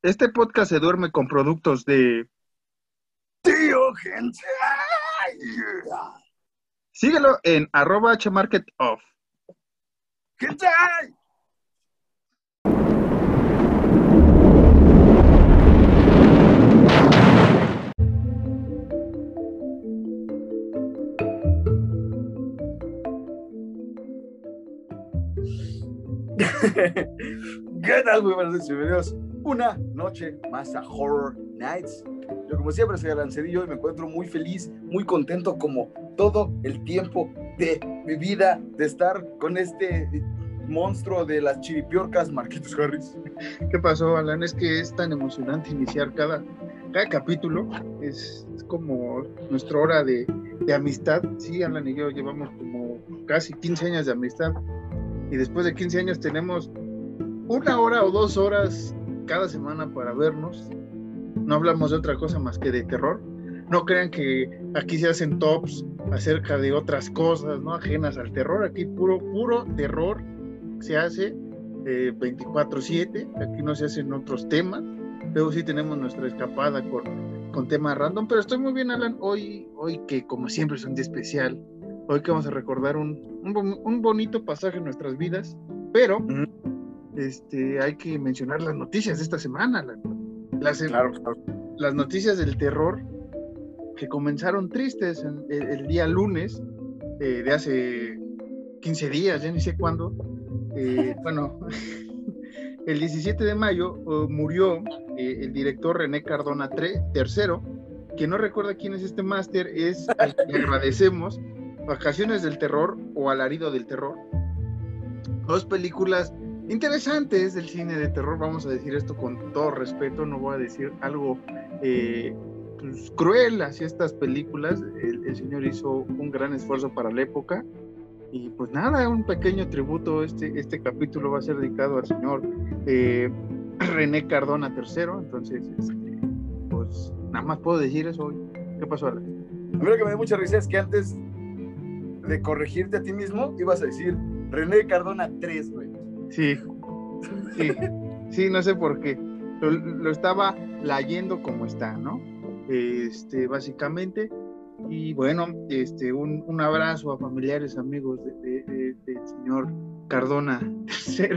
Este podcast se duerme con productos de Tío Gente. Síguelo en arroba hmarketoff. Gente. ¿Qué tal? Muy buenas noches, bienvenidos una noche más a Horror Nights. Yo como siempre soy Alan Cedillo y me encuentro muy feliz, muy contento como todo el tiempo de mi vida de estar con este monstruo de las chiripiorcas, Marquitos Harris. ¿Qué pasó, Alan? Es que es tan emocionante iniciar cada, cada capítulo. Es, es como nuestra hora de, de amistad. Sí, Alan y yo llevamos como casi 15 años de amistad. Y después de 15 años tenemos una hora o dos horas cada semana para vernos. No hablamos de otra cosa más que de terror. No crean que aquí se hacen tops acerca de otras cosas, no ajenas al terror. Aquí puro, puro terror se hace eh, 24/7. Aquí no se hacen otros temas. Luego sí tenemos nuestra escapada con, con temas random. Pero estoy muy bien, Alan. Hoy, hoy que como siempre es un día especial. Hoy que vamos a recordar un, un, un bonito pasaje en nuestras vidas. Pero este, hay que mencionar las noticias de esta semana. la- Las, Claro, claro. las noticias del terror que comenzaron tristes en- el, el día lunes eh, de hace 15 días, ya ni sé cuándo. Eh, bueno, el 17 de mayo eh, murió eh, el director René Cardona III, tercero, que no recuerda quién es este máster, es al que le agradecemos Vacaciones del Terror o Alarido del Terror. Dos películas interesantes del cine de terror, vamos a decir esto con todo respeto, no voy a decir algo eh, pues, cruel hacia estas películas, el, el señor hizo un gran esfuerzo para la época y pues nada, un pequeño tributo, este, este capítulo va a ser dedicado al señor eh, René Cardona III, entonces este, pues nada más puedo decir eso hoy. ¿Qué pasó? Alan? A mí lo que me da mucha risa es que antes de corregirte a ti mismo, ibas a decir René Cardona 3, güey. Sí, sí, sí, no sé por qué. Lo, estaba leyendo como está, ¿no? Este, básicamente. Y bueno, este, un, un abrazo a familiares, amigos de- de- del señor Cardona III.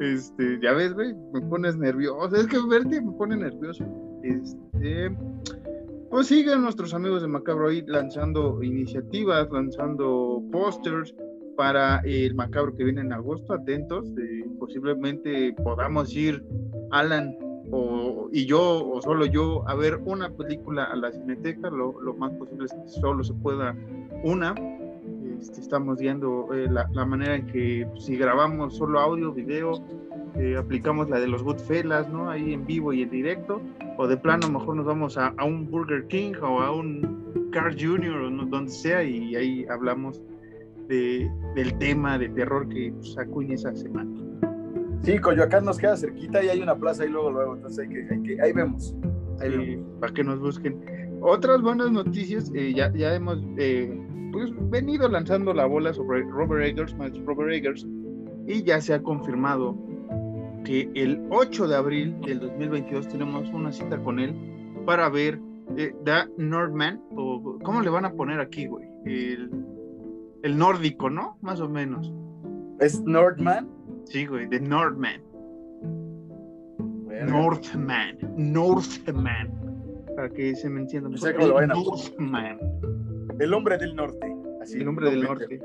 Este, ya ves, güey, me pones nervioso. Es que verte me pone nervioso. Este, pues siguen nuestros amigos de Macabro ahí lanzando iniciativas, lanzando pósters, para el macabro que viene en agosto, atentos, eh, posiblemente podamos ir Alan o, y yo o solo yo a ver una película a la cineteca, lo, lo más posible es que solo se pueda una. Este, estamos viendo eh, la, la manera en que si grabamos solo audio, video, eh, aplicamos la de los Goodfellas, ¿no? Ahí en vivo y en directo, o de plano mejor nos vamos a, a un Burger King o a un Carl Jr. o no- donde sea y ahí hablamos de, del tema de terror que pues, acuña esa semana. Sí, Coyoacán nos queda cerquita y hay una plaza ahí luego, luego. Entonces hay que, hay que, ahí vemos. Ahí vemos. para que nos busquen. Otras buenas noticias, eh, ya, ya hemos eh, pues, venido lanzando la bola sobre Robert Eggers, más Robert Eggers, y ya se ha confirmado que el 8 de abril del 2022 tenemos una cita con él para ver eh, The Northman, o ¿cómo le van a poner aquí, güey? El, el nórdico, ¿no? Más o menos. ¿Es Nordman? Sí, güey, The Northman. Verga. Northman, Northman, para que se me entienda. No mejor. sé cómo lo vayan a- Northman, El hombre del norte. Así, el hombre del norte.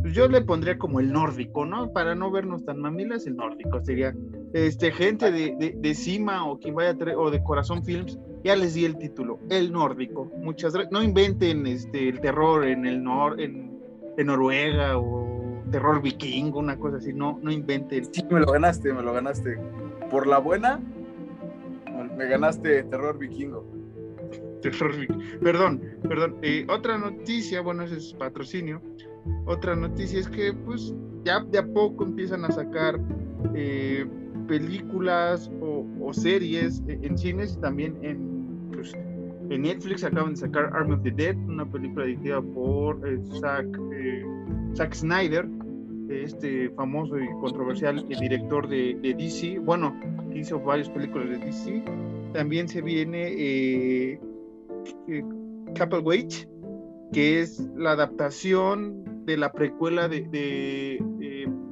Pues yo le pondría como el nórdico, ¿no? Para no vernos tan mamilas, el nórdico sería este gente de, de, de Cima o quien vaya a traer- o de Corazón Films, ya les di el título, el nórdico. Muchas gracias. No inventen este el terror en el nor en, en Noruega o terror vikingo, una cosa así, no, no inventen. Sí, me lo ganaste, me lo ganaste. Por la buena, me ganaste terror vikingo. Terror vikingo. Perdón, perdón. Eh, otra noticia, bueno, ese es patrocinio. Otra noticia es que pues ya de a poco empiezan a sacar eh, películas o, o series eh, en cines y también en, en Netflix acaban de sacar Army of the Dead, una película dirigida por eh, Zack, eh, Zack Snyder, este famoso y controversial director de, de DC. Bueno, hizo varias películas de DC. También se viene eh, eh Wage, que es la adaptación de la precuela de,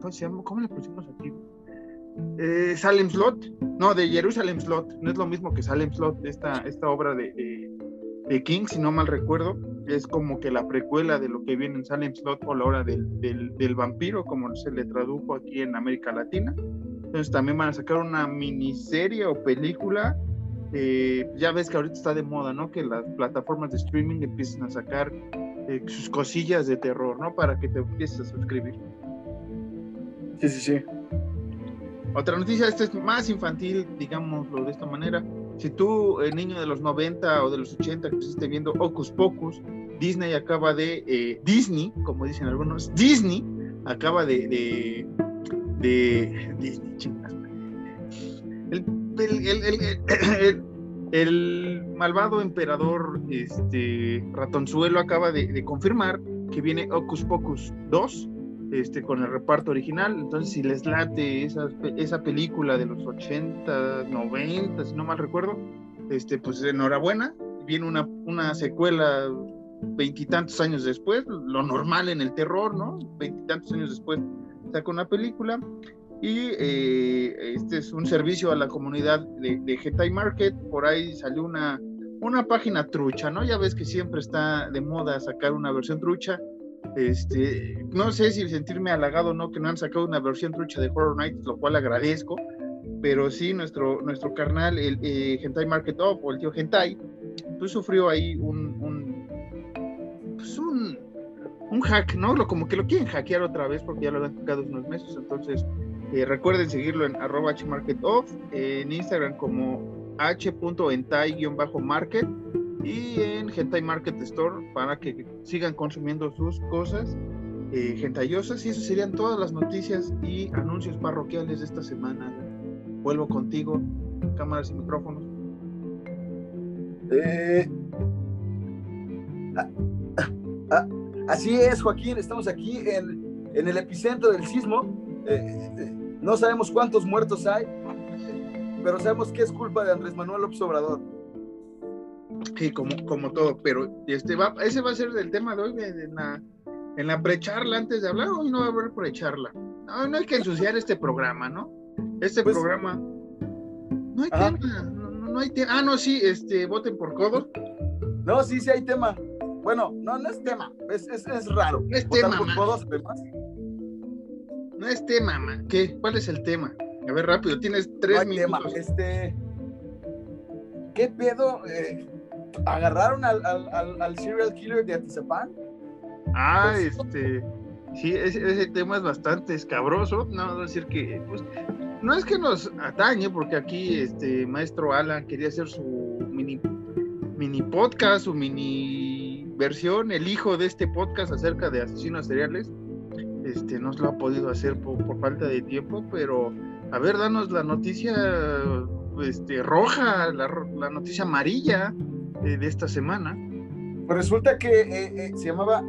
¿cómo se le pusimos aquí? Eh, Salem Slot, no, de Jerusalem Slot, no es lo mismo que Salem Slot, esta, esta obra de, King, si no mal recuerdo, es como que la precuela de lo que viene en Salem Slot o la hora del, del, vampiro, como se le tradujo aquí en América Latina. Entonces también van a sacar una miniserie o película. Eh, ya ves que ahorita está de moda, ¿no? Que las plataformas de streaming empiecen a sacar eh, sus cosillas de terror, ¿no? Para que te empieces a suscribir. Sí, sí, sí. Otra noticia, esta es más infantil, digámoslo de esta manera. Si tú, el niño de los 90 o de los 80 que viendo Ocus Pocus, Disney acaba de, eh, Disney, como dicen algunos, Disney acaba de, de, de Disney, chingas. El, el, el, malvado emperador este, Ratonzuelo acaba de, de confirmar que viene Ocus Pocus 2 este, con el reparto original. Entonces, si les late esa, esa película de los 80, 90, si no mal recuerdo, este, pues enhorabuena. Viene una, una secuela veintitantos años después, lo normal en el terror, ¿no? Veintitantos años después saca una película. Y eh, este es un servicio a la comunidad de, de Market. Por ahí salió una, una página trucha, ¿no? Ya ves que siempre está de moda sacar una versión trucha este, no sé si sentirme halagado o no que no han sacado una versión trucha de Horror Nights, lo cual agradezco, pero sí, nuestro, nuestro carnal, el eh, Hentai Market Up o el tío Hentai, pues sufrió ahí un, un, pues un, un hack, ¿no? Lo, como que lo quieren hackear otra vez porque ya lo han tocado unos meses, entonces eh, recuerden seguirlo en arroba hmarketoff, en Instagram como h.hentai-market y en Hentai Market Store para que sigan consumiendo sus cosas eh, gentayosas. Y esas serían todas las noticias y anuncios parroquiales de esta semana. Vuelvo contigo, cámaras y micrófonos. Eh, ah, ah, ah, así es, Joaquín, estamos aquí en, en el epicentro del sismo. Eh, eh, no sabemos cuántos muertos hay, pero sabemos que es culpa de Andrés Manuel López Obrador. Sí, como, como todo, pero este va, ese va a ser el tema de hoy, en la, en la precharla, antes de hablar, hoy no va a haber precharla. No, no hay que ensuciar este programa, ¿no? Este pues, programa. No hay tema, no, hay tema. Ah, no, sí, este, voten por codo. No, sí, sí hay tema. Bueno, no, no es tema, es, es, es raro. No es tema. Por codos, no es tema, man. ¿Qué? ¿Cuál es el tema? A ver, rápido, tienes tres no minutos. Tema. Este. ¿Qué pedo? Eh, agarraron al, al, al, serial killer de Atizapán. Ah, pues, este. Sí, ese, tema es bastante escabroso. No, decir que. Pues, no es que nos atañe, porque aquí este maestro Alan quería hacer su mini, mini podcast, su mini versión, el hijo de este podcast acerca de asesinos seriales. Este, no lo ha podido hacer por, por falta de tiempo, pero a ver, danos la noticia este, roja, la, la noticia amarilla de esta semana. Pues resulta que eh, eh, se, llamaba,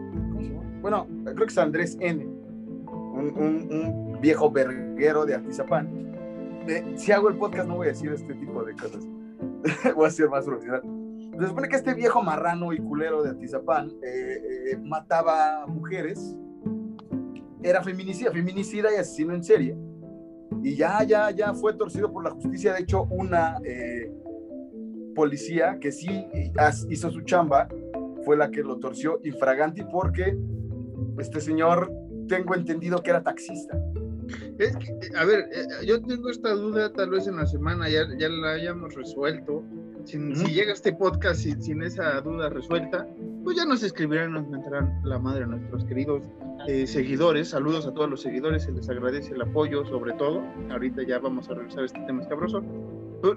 Bueno, creo que es Andrés N., un, viejo verguero de Atizapán. Eh, si hago el podcast no voy a decir este tipo de cosas. voy a ser más profesional. Se supone que este viejo marrano y culero de Atizapán mataba mujeres, era feminicida, feminicida y asesino en serie. Y ya, ya, ya fue torcido por la justicia. De hecho, una policía que sí hizo su chamba fue la que lo torció infraganti porque este señor, tengo entendido que era taxista. Es que, a ver, eh, yo tengo esta duda, tal vez en la semana ya, ya la hayamos resuelto. Si, llega este podcast sin, sin, esa duda resuelta, pues ya nos escribirán, nos mentarán la madre a nuestros queridos eh, seguidores. Saludos a todos los seguidores, se les agradece el apoyo, sobre todo. Ahorita ya vamos a revisar este tema escabroso.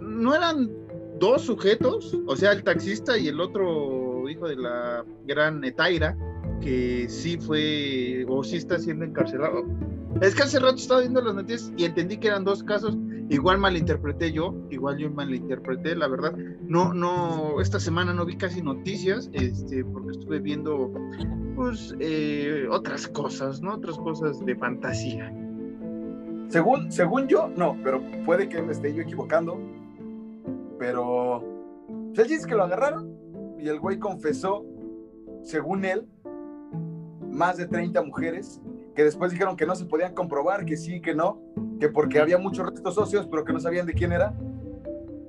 No eran dos sujetos, o sea, el taxista y el otro hijo de la gran Etaira, que sí fue o sí está siendo encarcelado. Es que hace rato estaba viendo las noticias y entendí que eran dos casos. Igual malinterpreté yo, igual yo malinterpreté, la verdad. No, no, esta semana no vi casi noticias, este, porque estuve viendo, pues, eh, otras cosas, ¿no? Otras cosas de fantasía. Según, según yo, no, pero puede que me esté yo equivocando. Pero pues, él dice que lo agarraron y el güey confesó, según él, más de 30 mujeres que después dijeron que no se podían comprobar, que sí, que no, que porque había muchos restos socios, pero que no sabían de quién era.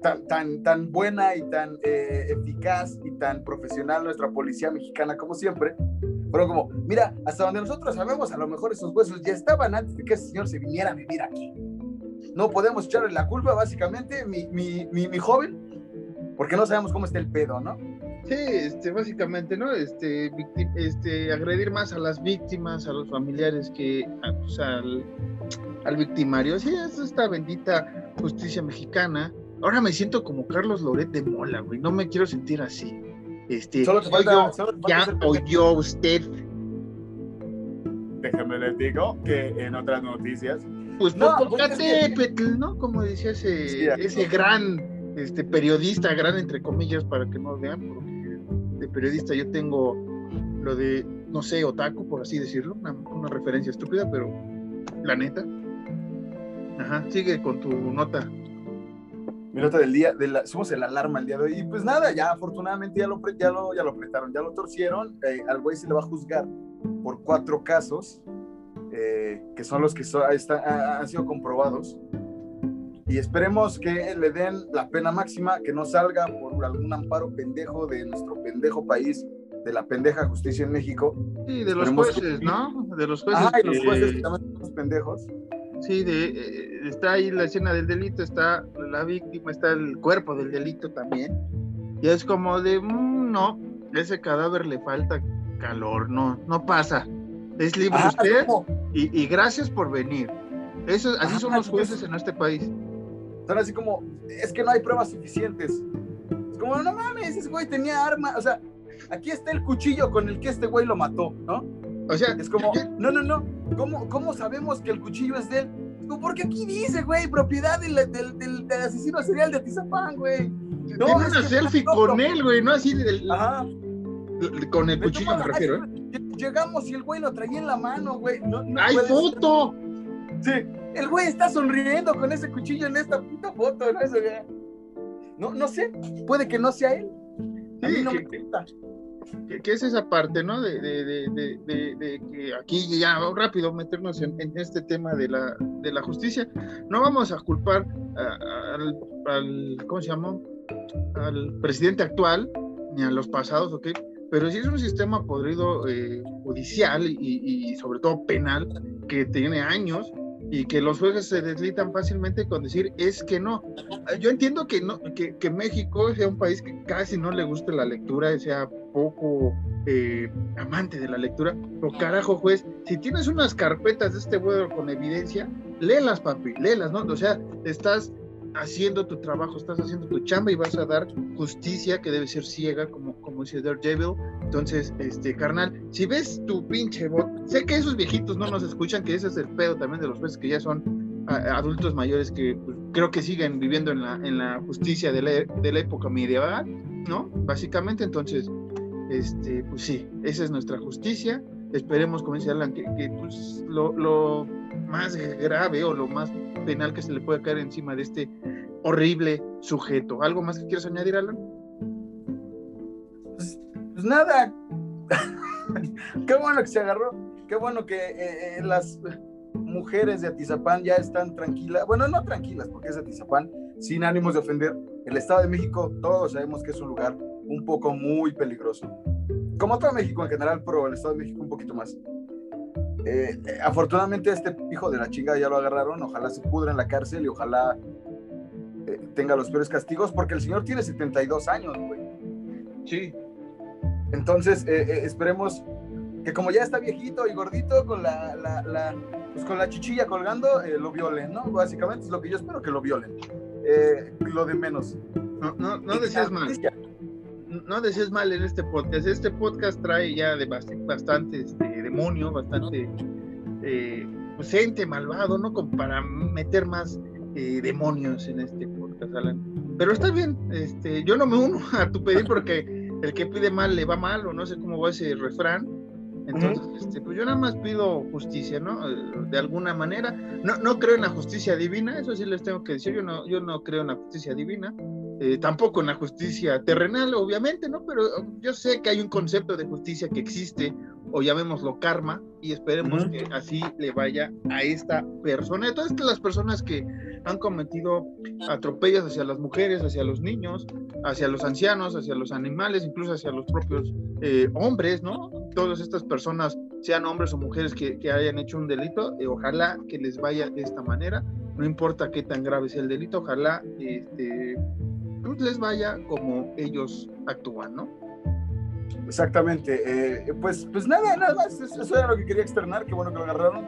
Tan, tan, tan buena y tan eh, eficaz y tan profesional nuestra policía mexicana como siempre, fueron como, mira, hasta donde nosotros sabemos, a lo mejor esos huesos ya estaban antes de que ese señor se viniera a vivir aquí. No podemos echarle la culpa, básicamente, mi, mi, mi, mi joven, porque no sabemos cómo está el pedo, ¿no? Sí, este, básicamente, ¿no? Este, este, agredir más a las víctimas, a los familiares que pues, al, al, victimario. Sí, es esta bendita justicia mexicana. Ahora me siento como Carlos Loret de Mola, güey. No me quiero sentir así. Este, solo te falta, solo te ya oyó usted. Déjame les digo que en otras noticias. Pues no, Popocatépetl, ¿no? Como decía ese, sí, ese gran este, periodista, gran entre comillas, para que no vean, porque de periodista yo tengo lo de, no sé, otaku, por así decirlo, una, una referencia estúpida, pero la neta. Ajá, sigue con tu nota mi nota del día, de la, somos el alarma el día de hoy. Y pues nada, ya afortunadamente ya lo, ya lo, ya lo apretaron, ya lo torcieron. Eh, al güey se le va a juzgar por cuatro casos, eh, que son los que so, está, han sido comprobados. Y esperemos que le den la pena máxima, que no salga por algún amparo pendejo de nuestro pendejo país, de la pendeja justicia en México. Sí, de los Esperemos jueces, que- ¿no? De los jueces. Ajá, y los jueces que también son unos pendejos. Sí, de, eh, está ahí la escena del delito, está la víctima, está el cuerpo del delito también. Y es como de, mm, no, ese cadáver le falta calor, no, no pasa. Es libre Ajá, usted y, y gracias por venir. Eso, así Ajá, son los es- jueces en este país. Son así como, es que no hay pruebas suficientes. Es como, no mames, ese güey tenía arma. O sea, aquí está el cuchillo con el que este güey lo mató, ¿no? O sea, Es como, yo- no, no, no. ¿Cómo, cómo sabemos que el cuchillo es de él? Porque aquí dice, güey, propiedad del, del, del- del asesino serial de Atizapán, güey. No, una selfie con él, güey, no así del- Ajá. con el cuchillo me refiero. ¿eh? Llegamos y el güey lo traía en la mano, güey. No, no ¡Hay ser. foto! Sí, el güey está sonriendo con ese cuchillo en esta puta foto, ¿no? Eso, no, no sé, puede que no sea él. A mí Sí, no que- me gusta. que, que es esa parte, ¿no? De, de, de, de, de- de que aquí ya rápido meternos en, en este tema de la, de la justicia. No vamos a culpar a- al, al, ¿cómo se llama? Al presidente actual, ni a los pasados, ¿ok? Pero sí es un sistema podrido eh, judicial y, y sobre todo penal que tiene años y que los jueces se deslitan fácilmente con decir es que no. Yo entiendo que no que, que México sea un país que casi no le guste la lectura, sea poco eh, amante de la lectura, pero carajo juez, si tienes unas carpetas de este vuelo con evidencia, léelas papi, léelas, ¿no? O sea, estás haciendo tu trabajo, estás haciendo tu chamba y vas a dar justicia que debe ser ciega, como, como dice Daredevil. Entonces, este, carnal, si ves tu pinche bot, sé que esos viejitos no nos escuchan, que ese es el pedo también de los jueces que ya son adultos mayores que pues, creo que siguen viviendo en la, en la justicia de la, de la época medieval, ¿no? Básicamente, entonces, este, pues sí, esa es nuestra justicia. Esperemos, como dice Alan, que, que, pues, lo, lo más grave o lo más penal que se le puede caer encima de este horrible sujeto. ¿Algo más que quieras añadir, Alan? Pues, pues nada. Qué bueno que se agarró. Qué bueno que eh, eh, las mujeres de Atizapán ya están tranquilas. Bueno, no tranquilas, porque es Atizapán, sin ánimos de ofender. El Estado de México, todos sabemos que es un lugar un poco muy peligroso. Como todo México en general, pero el Estado de México un poquito más. Eh, afortunadamente este hijo de la chinga ya lo agarraron, ojalá se pudra en la cárcel y ojalá eh, tenga los peores castigos, porque el señor tiene 72 años, güey. Sí. Entonces, eh, esperemos que como ya está viejito y gordito, con la, la, la- pues con la chichilla colgando, lo violen, ¿no? Básicamente es lo que yo espero que lo violen. Lo de menos. No, no, no decías mal. justicia. No decías mal en este podcast. Este podcast trae ya de bast- bastante este, demonio, bastante eh, pues, malvado, ¿no? Como para meter más eh, demonios en este podcast, Alan. Pero está bien, este, yo no me uno a tu pedir porque el que pide mal le va mal, o no sé cómo va ese refrán. Entonces, este, pues yo nada más pido justicia, ¿no? Eh, de alguna manera. No, no creo en la justicia divina, eso sí les tengo que decir, yo no, yo no creo en la justicia divina. Eh, tampoco en la justicia terrenal, obviamente, ¿no? Pero yo sé que hay un concepto de justicia que existe, o llamémoslo karma, y esperemos que así le vaya a esta persona, a todas las personas que han cometido atropellos hacia las mujeres, hacia los niños, hacia los ancianos, hacia los animales, incluso hacia los propios eh, hombres, ¿no? Todas estas personas, sean hombres o mujeres que, hayan hecho un delito, eh, ojalá que les vaya de esta manera, no importa qué tan grave sea el delito, ojalá este, pues, les vaya como ellos actúan, ¿no? Exactamente. Eh, pues, pues nada, nada más. Eso era lo que quería externar. Qué bueno que lo agarraron.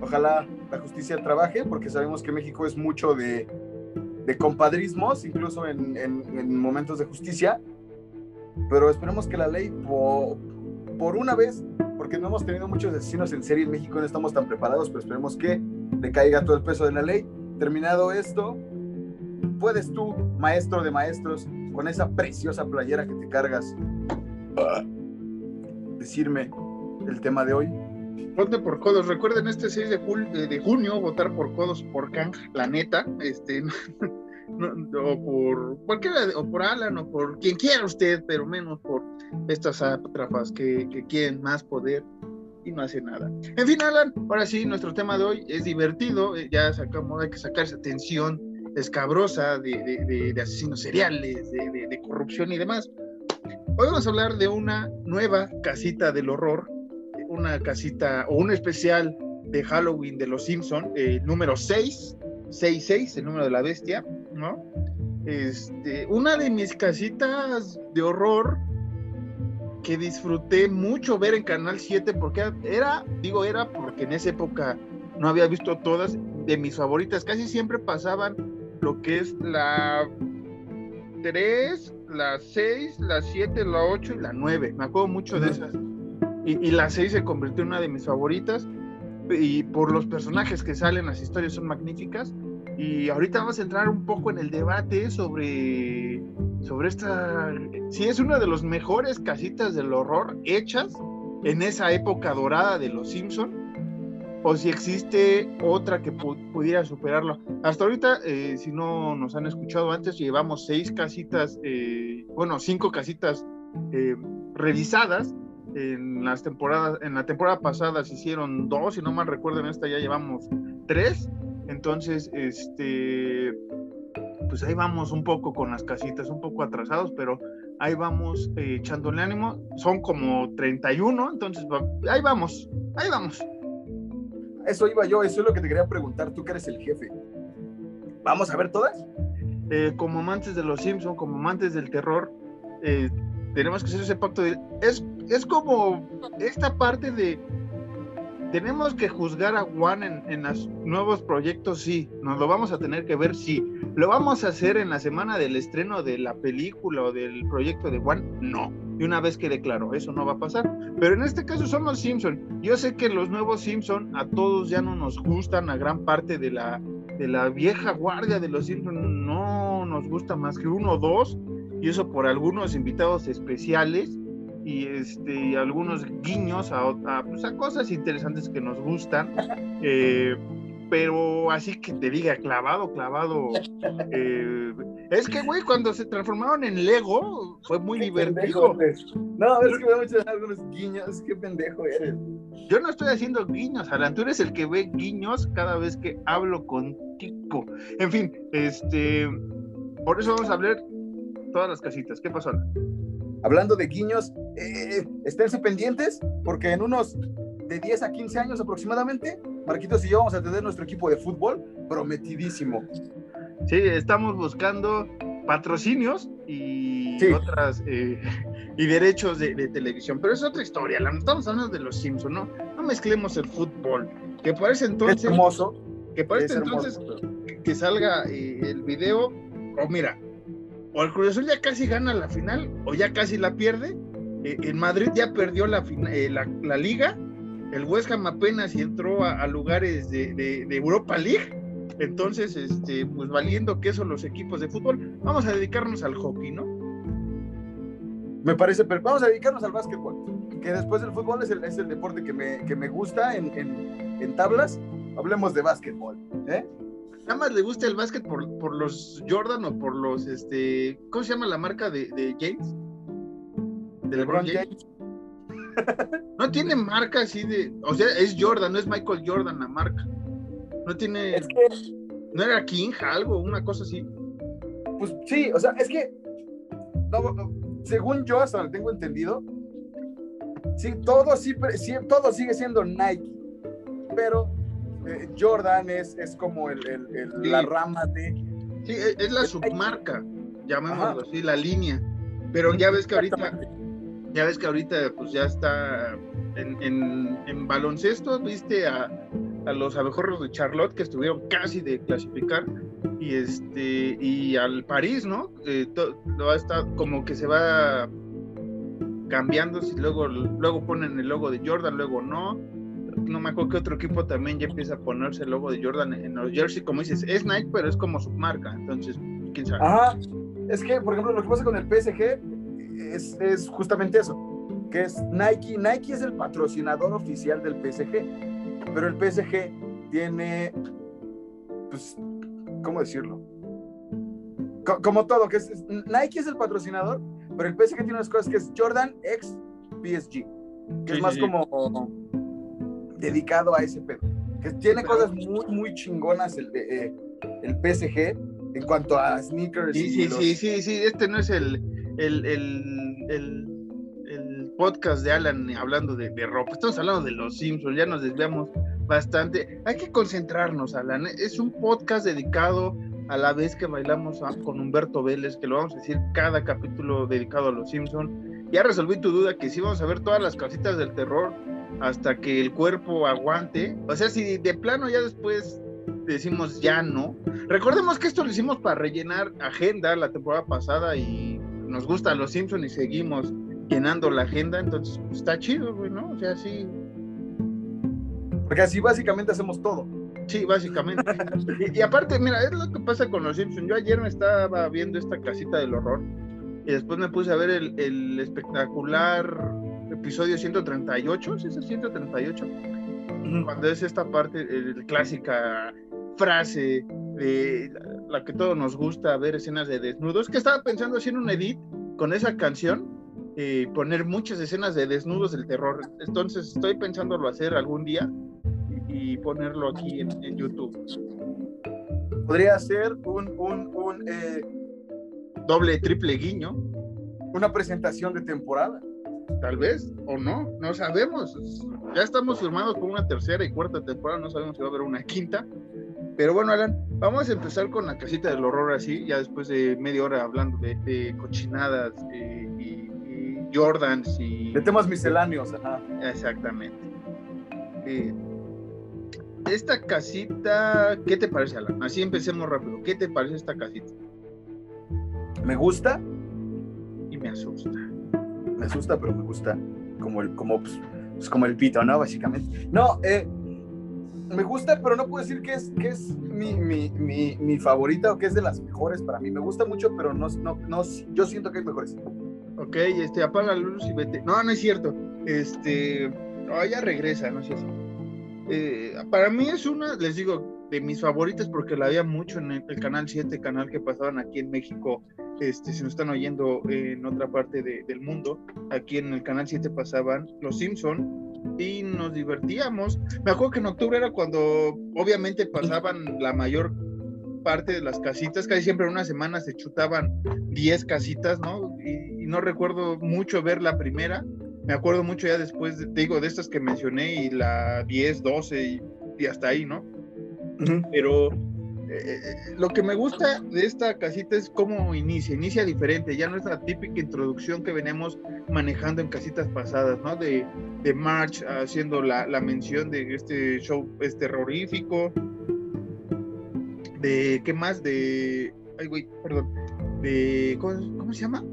Ojalá la justicia trabaje, porque sabemos que México es mucho de, de compadrismos, incluso en, en, momentos de justicia. Pero esperemos que la ley, por, por una vez, porque no hemos tenido muchos asesinos en serie en México, no estamos tan preparados, pero esperemos que le caiga todo el peso de la ley. Terminado esto, puedes tú, maestro de maestros, con esa preciosa playera que te cargas, decirme el tema de hoy? Ponte por codos. Recuerden este 6 de, de junio votar por codos por Kang, la neta. Este, o por cualquiera, o por Alan, o por quien quiera usted, pero menos por estas atrapas que, que quieren más poder y no hace nada. En fin, Alan, ahora sí, nuestro tema de hoy es divertido. Eh, ya sacamos, hay que sacar esa tensión escabrosa de, de asesinos seriales, de, corrupción y demás. Hoy vamos a hablar de una nueva casita del horror, una casita o un especial de Halloween de los Simpson, eh, número 6, 66, el número de la bestia, ¿no? Este, una de mis casitas de horror que disfruté mucho ver en Canal 7 porque era, digo era porque en esa época no había visto todas de mis favoritas, casi siempre pasaban lo que es la 3, la 6, la 7, la 8 y la 9. Me acuerdo mucho de esas. Y, la 6 se convirtió en una de mis favoritas. Y por los personajes que salen, las historias son magníficas. Y ahorita vamos a entrar un poco en el debate sobre, sobre esta. Si es una de las mejores casitas del horror hechas en esa época dorada de los Simpson o si existe otra que pudiera superarlo. Hasta ahorita, eh, si no nos han escuchado antes, llevamos seis casitas, eh, bueno, cinco casitas eh, revisadas. En las temporadas, en la temporada pasada se hicieron dos, si no mal recuerdo, en esta ya llevamos tres. Entonces, este, pues ahí vamos un poco con las casitas, un poco atrasados, pero ahí vamos echándole ánimo. Son como 31, entonces ahí vamos, ahí vamos. Eso iba yo, eso es lo que te quería preguntar, tú que eres el jefe. ¿Vamos a ver todas? Eh, como amantes de los Simpsons, como amantes del terror, eh, tenemos que hacer ese pacto. De, es, es como esta parte de tenemos que juzgar a Juan en, en, los nuevos proyectos, sí. Nos lo vamos a tener que ver, sí. ¿Lo vamos a hacer en la semana del estreno de la película o del proyecto de Juan? No. Y una vez quede claro, eso no va a pasar. Pero en este caso son los Simpson. Yo sé que los nuevos Simpson a todos ya no nos gustan, a gran parte de la, de la vieja guardia de los Simpson no nos gusta más que uno o dos. Y eso por algunos invitados especiales y este, algunos guiños a, pues, a, cosas interesantes que nos gustan. Eh, pero así que te diga clavado, clavado. Eh, es que, güey, cuando se transformaron en Lego fue muy divertido. no, es que me hecho algunos guiños, qué pendejo eres. Yo no estoy haciendo guiños, Alan, tú eres el que ve guiños cada vez que hablo contigo. En fin, este, por eso vamos a hablar todas las casitas. ¿Qué pasó? Hablando de guiños, eh, esténse pendientes porque en unos de 10 a 15 años aproximadamente, Marquitos y yo vamos a tener nuestro equipo de fútbol prometidísimo. Sí, estamos buscando patrocinios y otras eh, y derechos de, televisión, pero es otra historia. Estamos hablando de los Simpsons, ¿no? No mezclemos el fútbol. Que parece entonces. hermoso. Que parece entonces que, salga eh, el video. O mira, o el Cruz Azul ya casi gana la final o ya casi la pierde. Eh, en Madrid ya perdió la, eh, la, la, liga. El West Ham apenas entró a, lugares de, de, Europa League. Entonces, este, pues valiendo que son los equipos de fútbol, vamos a dedicarnos al hockey, ¿no? Me parece, pero vamos a dedicarnos al básquetbol. que después del fútbol es el, es el deporte que me, que me gusta en, en, en tablas. Hablemos de básquetbol. ¿eh? ¿Nada más le gusta el básquet por, por, los Jordan o por los, este, ¿cómo se llama la marca de, de James? De LeBron James. No tiene marca así de, o sea, es Jordan, no es Michael Jordan la marca. No tiene, Es que, no era King, algo, una cosa así. pues sí, o sea, es que, no, no, según yo, hasta donde tengo entendido, sí, todo, sí, todo sigue siendo Nike, pero eh, Jordan es, es como el, el- el- Sí. la rama de... Sí, e- es la submarca, llamémoslo así, la línea. Pero ya ves que ahorita. Ya ves que ahorita pues ya está en, en, baloncesto, viste a, a los abejorros de Charlotte que estuvieron casi de clasificar y este y al París, ¿no? Eh, to- lo está como que se va cambiando, si luego, luego ponen el logo de Jordan, luego no. No me acuerdo que otro equipo también ya empieza a ponerse el logo de Jordan en los jerseys, como dices, es Nike, pero es como submarca, entonces, quién sabe. Ajá, es que, por ejemplo, lo que pasa con el PSG es, es justamente eso, que es Nike, Nike es el patrocinador oficial del PSG, pero el PSG tiene, pues, ¿cómo decirlo? Co- como todo, que es, es- Nike es el patrocinador, pero el PSG tiene unas cosas que es Jordan X PSG, que Sí, es más sí, como dedicado a ese pedo, que tiene cosas muy, muy chingonas el, eh, el PSG en cuanto a sneakers. Sí, y sí, los- sí, sí, sí, este no es el, el, el, el, podcast de Alan hablando de, ropa, estamos hablando de los Simpsons, ya nos desviamos bastante. Hay que concentrarnos, Alan, es un podcast dedicado a la vez que bailamos a- con Humberto Vélez, que lo vamos a decir cada capítulo dedicado a los Simpsons. Ya resolví tu duda que sí vamos a ver todas las casitas del terror hasta que el cuerpo aguante. O sea, si de plano ya después decimos ya no, Recordemos que esto lo hicimos para rellenar agenda la temporada pasada y nos gusta los Simpsons y seguimos llenando la agenda, entonces pues, está chido, güey, ¿no? O sea, sí, Porque así básicamente hacemos todo. sí, básicamente. y, y aparte, mira, es lo que pasa con los Simpsons. Yo ayer me estaba viendo esta casita del horror y después me puse a ver el, el espectacular episodio 138, ¿sí es el 138? Cuando es esta parte, el clásica frase de la, la que todos nos gusta ver escenas de desnudos, que estaba pensando hacer un edit con esa canción, eh, poner muchas escenas de desnudos del terror. Entonces estoy pensándolo hacer algún día y, y ponerlo aquí en, en YouTube. Podría ser un, un, un, eh, Doble, triple guiño, una presentación de temporada. tal vez, o no, no sabemos. Ya estamos firmados por una tercera y cuarta temporada, no sabemos si va a haber una quinta. Pero bueno, Alan, vamos a empezar con la casita del horror así, ya después de media hora hablando de, de cochinadas eh, y, y Jordans y... De temas misceláneos, ajá. Exactamente. Eh, esta casita, ¿qué te parece, Alan? Así empecemos rápido. ¿Qué te parece esta casita? Me gusta, Y me asusta. me asusta, pero me gusta como el, como, pues, pues, como el pito, ¿no? Básicamente. No, eh, me gusta, pero no puedo decir que es, que es mi, mi, mi, mi favorita o que es de las mejores para mí. Me gusta mucho, pero no, no, no, yo siento que hay mejores. Ok, este, apaga la luz y vete. No, no es cierto. Este, no, ya regresa, no sé. Eh, para mí es una, les digo, de mis favoritas porque la veía mucho en el, canal 7, canal que pasaban aquí en México. Este, si nos están oyendo en otra parte de- del mundo, aquí en el canal 7 pasaban Los Simpson y nos divertíamos. Me acuerdo que en octubre era cuando obviamente pasaban la mayor parte de las casitas, casi siempre en una semana se chutaban 10 casitas, ¿no? Y, no recuerdo mucho ver la primera, me acuerdo mucho ya después, de, te digo, de estas que mencioné y la 10, 12 y, y hasta ahí, ¿no? Pero eh, eh, lo que me gusta de esta casita es cómo inicia, inicia diferente, ya no es la típica introducción que venimos manejando en casitas pasadas, ¿no? De, de March haciendo la, la mención de este show es terrorífico, de, ¿qué más? De, ay, güey, perdón, de, ¿cómo, se llama?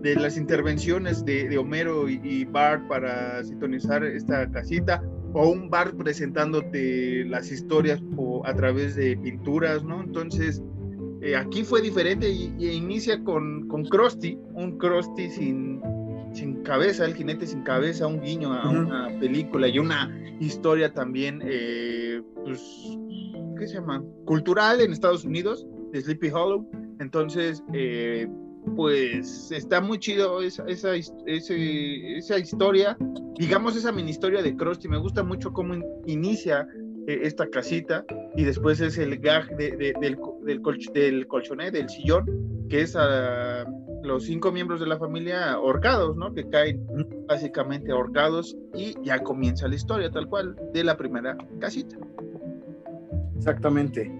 De las intervenciones de, de Homero y, y Bart para sintonizar esta casita, o un Bart presentándote las historias po- a través de pinturas, ¿no? Entonces, eh, aquí fue diferente y, y inicia con, con Krusty, un Krusty sin, sin cabeza, el jinete sin cabeza, un guiño a una película y una historia también, eh, pues, ¿qué se llama? Cultural en Estados Unidos, de Sleepy Hollow. Entonces, eh, pues está muy chido esa, esa, esa, historia, digamos esa mini historia de Krusty. Me gusta mucho cómo inicia eh, esta casita y después es el gag de, del, del, del colchonet, del sillón, que es a los cinco miembros de la familia ahorcados, ¿no? Que caen básicamente ahorcados y ya comienza la historia tal cual de la primera casita. Exactamente.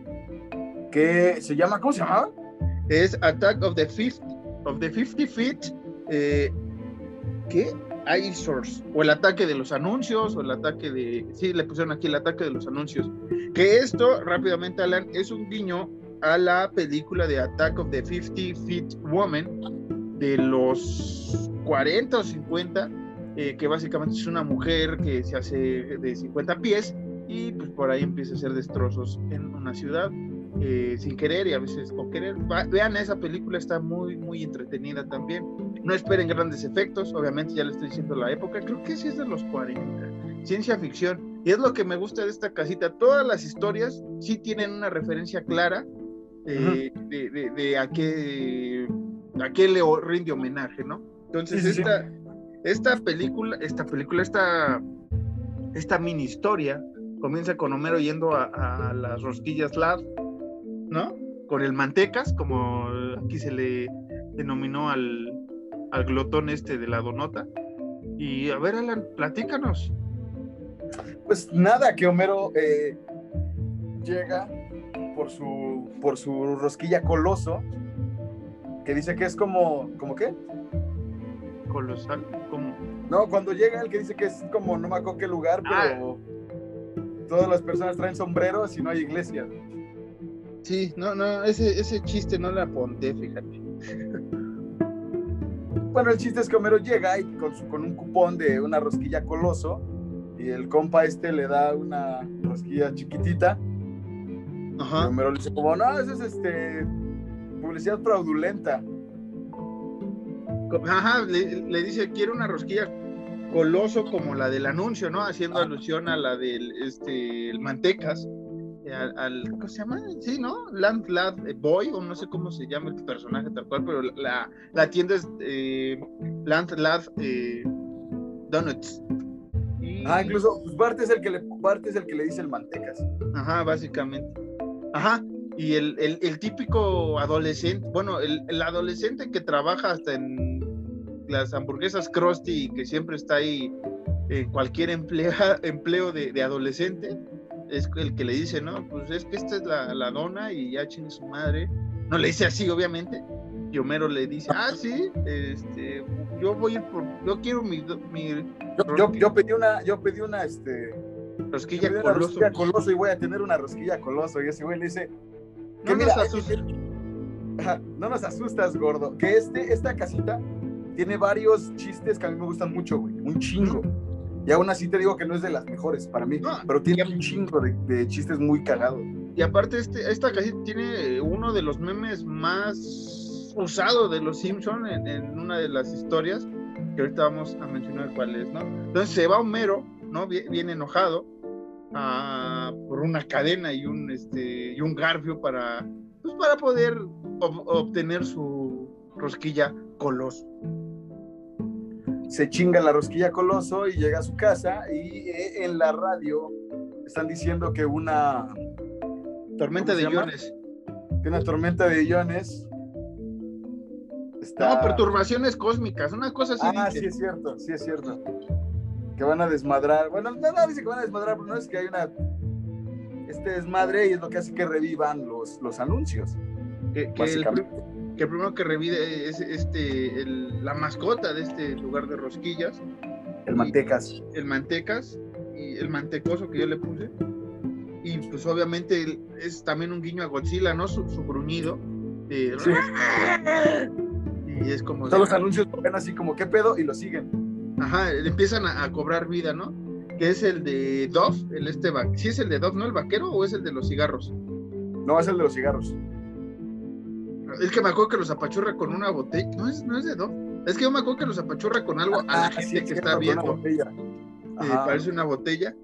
¿Qué se llama? ¿Cómo se llama? Es Attack of the 50, of the 50 Feet. Eh, ¿Qué? Source, o el ataque de los anuncios, o el ataque de, sí, le pusieron aquí el ataque de los anuncios. Que esto, rápidamente, Alan, es un guiño a la película de Attack of the 50 Feet Woman de los 40 o 50, eh, que básicamente es una mujer que se hace de 50 pies y pues por ahí empieza a hacer destrozos en una ciudad. Eh, sin querer y a veces con querer. vean esa película, está muy, muy entretenida también. No esperen grandes efectos, obviamente ya le estoy diciendo la época, creo que sí es de los 40. Ciencia ficción. Y es lo que me gusta de esta casita. Todas las historias sí tienen una referencia clara eh, de, a, qué, a qué le rinde homenaje, ¿no? Entonces, esta, esta película, esta película, esta, esta mini historia comienza con Homero yendo a, las rosquillas Lab, ¿no? Con el mantecas, como aquí se le denominó al, al glotón este de la donota. Y a ver, Alan, platícanos. Pues nada, que Homero eh, llega por su, por su rosquilla coloso, que dice que es como, ¿como qué? Colosal, como... No, cuando llega el que dice que es como, no me acuerdo qué lugar, pero ah. todas las personas traen sombreros y no hay iglesia. Sí, no, no, ese, ese chiste no la apunté, fíjate. Bueno, el chiste es que Homero llega y con, su, con un cupón de una rosquilla coloso y el compa este le da una rosquilla chiquitita. Ajá. Y Homero le dice como, no, eso es este, publicidad fraudulenta. Ajá, le, dice, quiero una rosquilla coloso como la del anuncio, ¿no? Haciendo alusión a la del, este, el Mantecas al, ¿cómo se llama? Sí, ¿no? Land Lad Boy, o no sé cómo se llama el personaje tal cual, pero la, la tienda es eh, Land Lad eh, Donuts. Ah, incluso pues, Bart es el que le Bart es el que le dice el mantecas. Ajá, básicamente. Ajá. Y el, el, el típico adolescente, bueno, el, el, adolescente que trabaja hasta en las hamburguesas Krusty, que siempre está ahí en cualquier emplea, empleo de, de adolescente, es el que le dice, no, pues es que esta es la, la dona y ya chingue su madre. No le dice así, obviamente. Y Homero le dice, ah, sí, este, yo voy a ir por, yo quiero mi, mi yo, yo, pedí una, yo pedí una, este, rosquilla coloso. rosquilla coloso y voy a tener una rosquilla coloso. Y ese güey le dice, no nos asustes. no nos asustas, gordo. Que este, esta casita tiene varios chistes que a mí me gustan mucho, güey, un chingo. Y aún así te digo que no es de las mejores para mí, pero tiene un chingo de, chistes muy cagados. Y aparte, este, esta casi tiene uno de los memes más usados de los Simpsons en, una de las historias, que ahorita vamos a mencionar cuál es, ¿no? Entonces se va Homero, ¿no? Bien, enojado, por una cadena y un, este, y un garfio para, pues, para poder obtener su rosquilla coloso se chinga la rosquilla coloso y llega a su casa y eh, en la radio están diciendo que una tormenta de iones. Que una tormenta de iones. Está... No, perturbaciones cósmicas, una cosa así. Ah, sí es cierto, sí es cierto. Que van a desmadrar. Bueno, no, no dice que van a desmadrar, pero no es que hay una este desmadre y es lo que hace que revivan los, los anuncios. Que, que el, que el primero que revive es este, la mascota de este lugar de rosquillas. El mantecas. El mantecas y el mantecoso que yo le puse. Y pues obviamente es también un guiño a Godzilla, ¿no? Su, gruñido. Y es como... Todos los anuncios ven así como, ¿qué pedo? Y lo siguen. Ajá, empiezan a, cobrar vida, ¿no? Que es el de Dove, el este... ¿Sí es el de Dove, no el vaquero o es el de los cigarros? No, es el de los cigarros. Es que me acuerdo que los apachurra con una botella. No es, no es de Dove. Es que yo me acuerdo que los apachurra con algo a la Ah, gente sí, que está una viendo. botella. eh, parece una botella.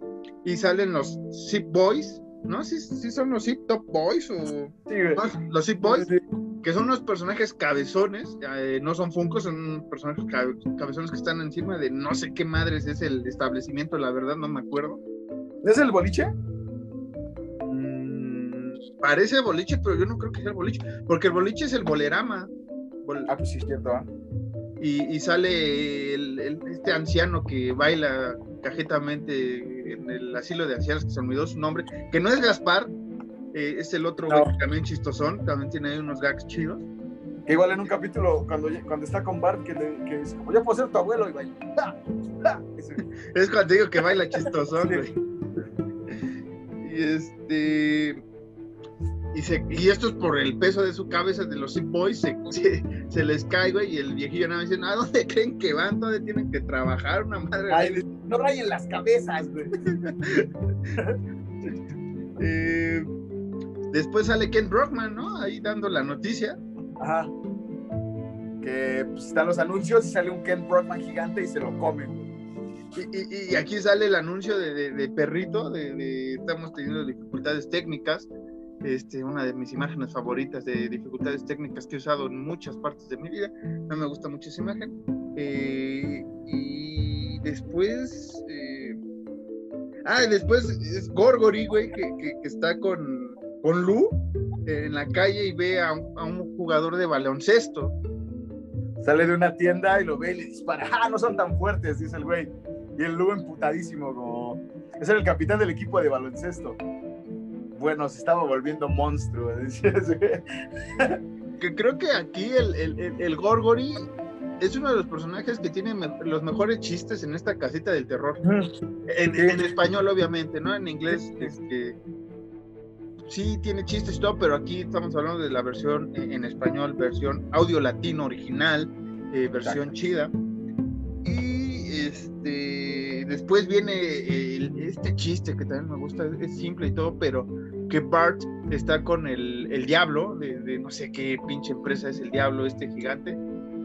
Y salen los Zip Boys, ¿no? Sí, sí son los Zip Top Boys o Sí, güey. no, los Zip Boys, que son unos personajes cabezones, eh, no son Funkos, son personajes cabe- cabezones que están encima de no sé qué madres es el establecimiento, la verdad no me acuerdo. ¿Es el boliche? Parece boliche, pero yo no creo que sea el boliche, porque el boliche es el bolerama. Bol- Ah, pues sí, es cierto. ¿ah? y, y sale el- el- este anciano que baila cajetamente en el asilo de ancianos, que se olvidó su nombre, que no es Gaspar, eh, es el otro güey No. que también chistosón, también tiene ahí unos gags chidos. Que igual en un capítulo, cuando, cuando está con Bart, que, le, que dice, como yo puedo ser tu abuelo, y baila. Es cuando digo que baila chistosón, güey. Y este. Y, se, y esto es por el peso de su cabeza de los Boys, se, se, se les cae, güey, y el viejillo nada más dice, ¿a dónde creen que van? ¿Dónde tienen que trabajar? Una madre. Ay, no rayen las cabezas, güey. Eh, después sale Ken Brockman, ¿no? Ahí dando la noticia. Ajá. Que pues, están los anuncios y sale un Ken Brockman gigante y se lo comen. güey. Y, y- y aquí sale el anuncio de, de- de Perrito, de, de estamos teniendo dificultades técnicas. Este, una de mis imágenes favoritas de dificultades técnicas que he usado en muchas partes de mi vida. No me gusta mucho esa imagen. Eh, y después. eh, ah, y después es Gorgory, güey, que, que- que está con, con Lu eh, en la calle y ve a un, a un jugador de baloncesto. Sale de una tienda y lo ve y le dispara. ¡Ah, no son tan fuertes! Dice el güey. Y el Lugo emputadísimo, como. Era el capitán del equipo de baloncesto. Bueno, se estaba volviendo monstruo. que creo que aquí el, el, el, el Gorgory es uno de los personajes que tiene me- los mejores chistes en esta casita del terror. En, en español, obviamente, ¿no? En inglés, este. Sí, tiene chistes y todo, pero aquí estamos hablando de la versión en, en español, versión audio latino original, eh, versión Exacto. chida. Y este. Después viene el- este chiste que también me gusta, es, es simple y todo, pero que Bart está con el, el diablo, de, de no sé qué pinche empresa es el diablo, este gigante,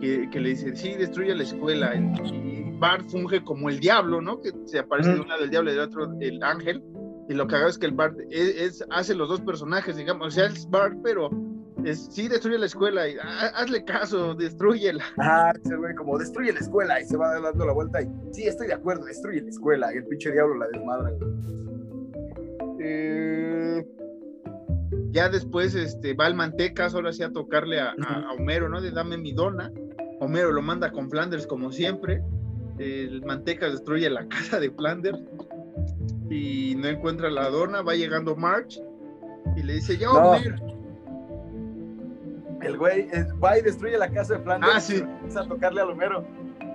que, que le dice, sí, destruye la escuela. Y Bart funge como el diablo, ¿no? Que se aparece de un lado el diablo y del otro el ángel. Y lo que haga es que el Bart es, es- hace los dos personajes, digamos, o sea, es Bart, pero es, sí, destruye la escuela y "Ah, hazle caso, destruyela. Ajá, ese güey como destruye la escuela y se va dando la vuelta y sí, estoy de acuerdo, destruye la escuela y el pinche diablo la desmadra. Eh, ya después este, va el Mantecas, ahora sí a tocarle a, a- a Homero, ¿no? De dame mi dona. Homero lo manda con Flanders como siempre. El Mantecas destruye la casa de Flanders y no encuentra la dona. Va llegando March y le dice, ya No. El güey va y destruye la casa de Flanders Ah, sí. y empieza a tocarle al Homero.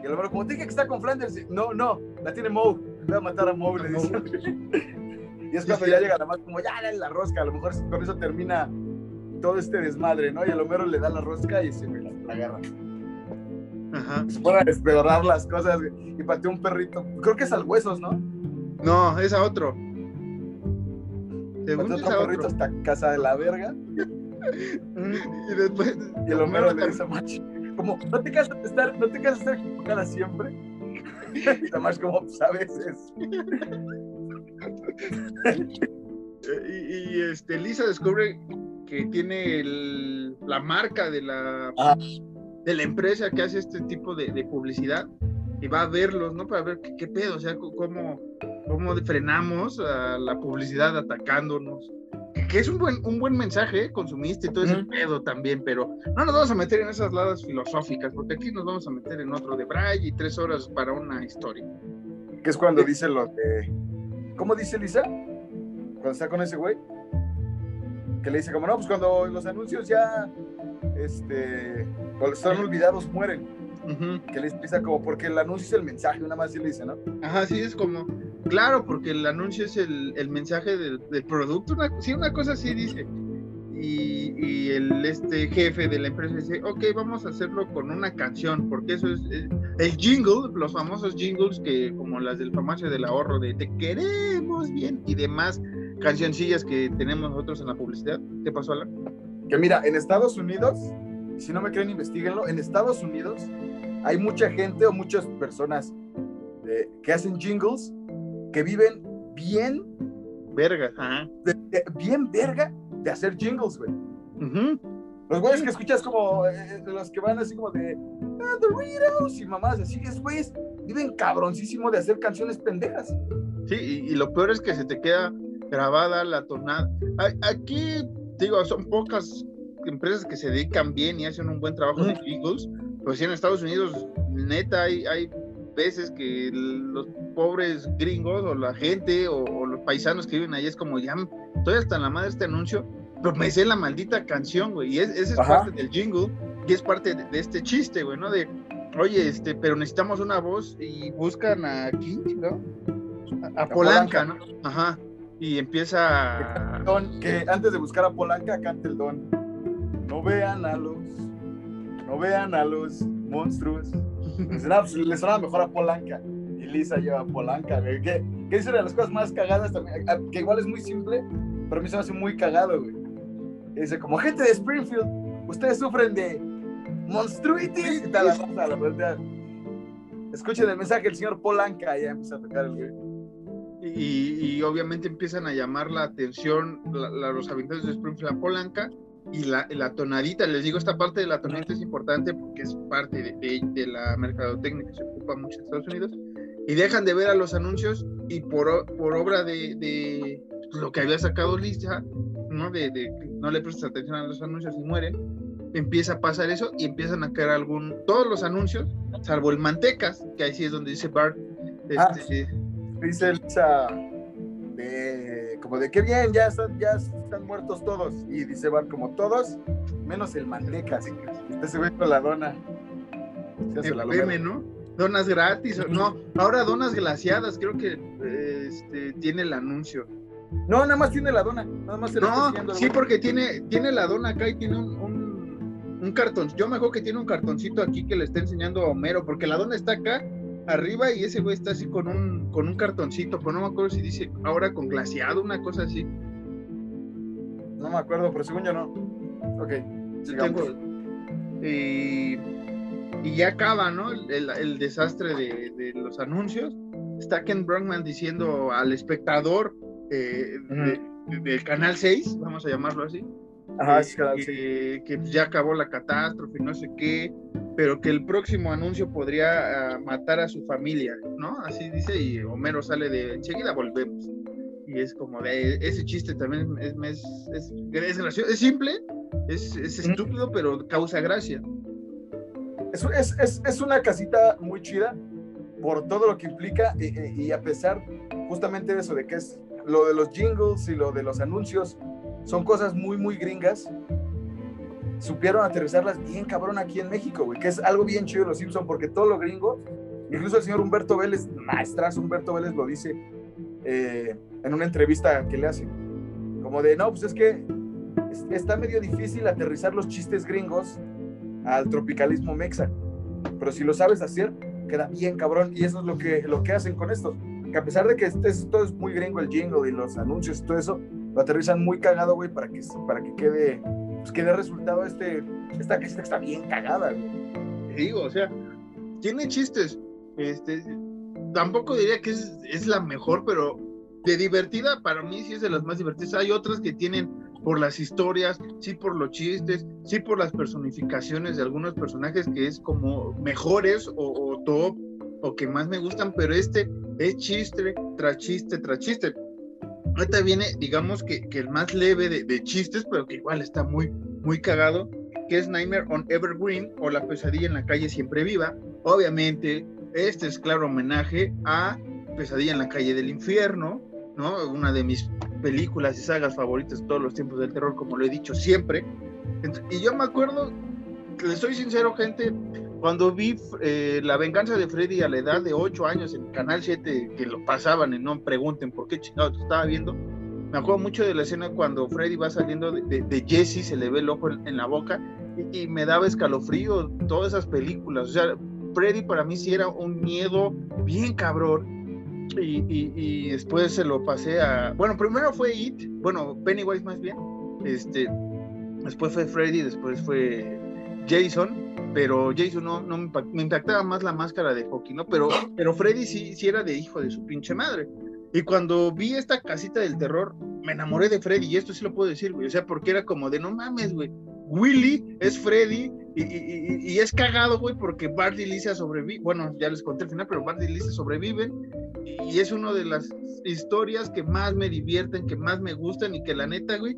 Y el Homero, como te dije que está con Flanders, y, no, no, la tiene Moe, voy a matar a Moe, le dice. y es cuando Sí, ya llega la más como, ya dale la rosca, a lo mejor con eso termina todo este desmadre, ¿no? Y el Homero le da la rosca y se me la, la agarra. Ajá. Se pone a despedorrar las cosas y patea un perrito. Creo que es al huesos, ¿no? No, es a otro. Según otro perrito otro. hasta casa de la verga. Y después. Y el Homero le dice a March, como, no te cansas de estar, no te cansas de estar equivocada siempre. Y la March como, pues a veces. Y, y, este, Lisa descubre que tiene el- la marca de la, Ah. de la empresa que hace este tipo de, de publicidad y va a verlos, ¿no? Para ver qué, qué pedo, o sea, cómo, cómo frenamos a la publicidad atacándonos. Que, es un buen, un buen mensaje ¿eh? consumista y todo ese pedo también, pero no nos vamos a meter en esas ladas filosóficas, porque aquí nos vamos a meter en otro de Braille y tres horas para una historia. Que es cuando dice lo de. ¿Cómo dice Lisa? Cuando está con ese güey. Que le dice, como no, pues cuando los anuncios ya. Este. Cuando están olvidados, mueren. Que le explica como, porque el anuncio es el mensaje, una más sí le dice, ¿no? Ajá, sí, es como, claro, porque el anuncio es el, el mensaje del, del producto, una, sí, una cosa así dice. Y, y el este jefe de la empresa dice, ok, vamos a hacerlo con una canción, porque eso es, eh, el jingle, los famosos jingles que como las del farmacia del ahorro de te queremos bien y demás cancioncillas que tenemos nosotros en la publicidad. ¿Qué pasó, Alan? Que mira, en Estados Unidos, si no me creen, investiguenlo. En Estados Unidos, hay mucha gente o muchas personas eh, que hacen jingles que viven bien. Verga, bien verga de hacer jingles, güey. Los güeyes que escuchas como eh, los que van así como de ah, Doritos y mamás así, es güeyes viven cabroncísimo de hacer canciones pendejas. Sí, y, lo peor es que se te queda grabada la tonada. Aquí, digo, son pocas empresas que se dedican bien y hacen un buen trabajo de jingles, pues sí, en Estados Unidos, neta, hay, hay veces que los pobres gringos o la gente o, los paisanos que viven ahí es como, ya estoy hasta en la madre este anuncio, pero me sé la maldita canción, güey, y es, esa es parte del jingle y es parte de, este chiste, güey, ¿no? De, oye, este, pero necesitamos una voz y buscan a King, ¿no? A, Polanca, ¿no? Ajá. Y empieza. que antes de buscar a Polanca, cante el don. No vean a los. No vean a los monstruos le suena mejor a Polanca. Y Lisa lleva Polanca, güey. Que, es una de las cosas más cagadas también. Que igual es muy simple, pero a mí se me hace muy cagado, güey. dice, como gente de Springfield, ustedes sufren de monstruitis y. La, la, la, Escuchen el mensaje del señor Polanca. Y, obviamente empiezan a llamar la atención los habitantes de Springfield a Polanca y la, la, tonadita, les digo, esta parte de la tonadita es importante porque es parte de, de, la mercadotecnia que se ocupa mucho en Estados Unidos, y dejan de ver a los anuncios y por, por obra de, de lo que había sacado Lisa, ¿no? De, de, no le prestas atención a los anuncios y mueren, empieza a pasar eso y empiezan a caer algún, todos los anuncios, salvo el Mantecas, que ahí sí es donde dice Bart, ah, este, dice Lisa, de como de qué bien, ya están, ya están muertos todos. Y dice Bar como todos, menos el manteca. Usted se ve con la dona. Se la ¿no? Donas gratis, no, ahora donas glaciadas, creo que este, tiene el anuncio. No, nada más tiene la dona, nada más se No, sí, porque tiene, tiene la dona acá y tiene un, un, cartón. Yo me acuerdo que tiene un cartoncito aquí que le está enseñando a Homero, porque la dona está acá arriba y ese güey está así con un, con un cartoncito, pero no me acuerdo si dice ahora con glaciado, una cosa así. No me acuerdo, pero según yo no. Ok, sigamos. y, ya acaba, ¿no? El, desastre de, los anuncios. Está Ken Brockman diciendo al espectador eh, del canal 6, vamos a llamarlo así, Ajá, que, que, ya acabó la catástrofe, no sé qué, pero que el próximo anuncio podría ah, matar a su familia, ¿no? Así dice, y Homero sale de enseguida volvemos. Y es como de ese chiste también es, es, es, gracioso, es simple, es, estúpido, pero causa gracia. Es, es, una casita muy chida por todo lo que implica y, y a pesar justamente de eso, de que es lo de los jingles y lo de los anuncios, son cosas muy, muy gringas supieron aterrizarlas bien cabrón aquí en México, güey, que es algo bien chido de los Simpsons, porque todo lo gringo, incluso el señor Humberto Vélez, maestrazo Humberto Vélez lo dice eh, en una entrevista que le hacen, como de, no, pues es que está medio difícil aterrizar los chistes gringos al tropicalismo mexa, pero si lo sabes hacer, queda bien cabrón, y eso es lo que, lo que hacen con esto, que a pesar de que todo es muy gringo, el jingle y los anuncios y todo eso, lo aterrizan muy cagado, güey, para que, para que quede pues resultado este, esta que está bien cagada, Digo, o sea, tiene chistes. Este, tampoco diría que es, es, la mejor, pero de divertida, para mí sí es de las más divertidas. Hay otras que tienen por las historias, sí por los chistes, sí por las personificaciones de algunos personajes que es como mejores o, top o que más me gustan, pero este es chiste tras chiste tras chiste. Ahorita viene, digamos que, que el más leve de, chistes, pero que igual está muy, muy cagado, que es Nightmare on Evergreen o La pesadilla en la calle siempre viva. Obviamente, este es claro homenaje a Pesadilla en la calle del infierno, ¿no? Una de mis películas y sagas favoritas de todos los tiempos del terror, como lo he dicho siempre. Y yo me acuerdo, le soy sincero, gente, cuando vi eh, La venganza de Freddy a la edad de 8 años en Canal 7, que lo pasaban y no pregunten por qué chingados estaba viendo, me acuerdo mucho de la escena cuando Freddy va saliendo de, de, Jesse, se le ve el ojo en, la boca y, me daba escalofrío todas esas películas. O sea, Freddy para mí sí era un miedo bien cabrón. Y, y, después se lo pasé a. Bueno, primero fue It, bueno, Pennywise más bien. Este, después fue Freddy, después fue Jason pero Jason no, no me, impactaba más la máscara de hockey, ¿no? Pero, pero Freddy sí, sí era de hijo de su pinche madre. Y cuando vi esta casita del terror, me enamoré de Freddy, y esto sí lo puedo decir, güey. O sea, porque era como de no mames, güey. Willy es Freddy y, es cagado, güey, porque Bart y Lisa sobreviven. Bueno, ya les conté al final, pero Bart y Lisa sobreviven. Y es una de las historias que más me divierten, que más me gustan y que la neta, güey,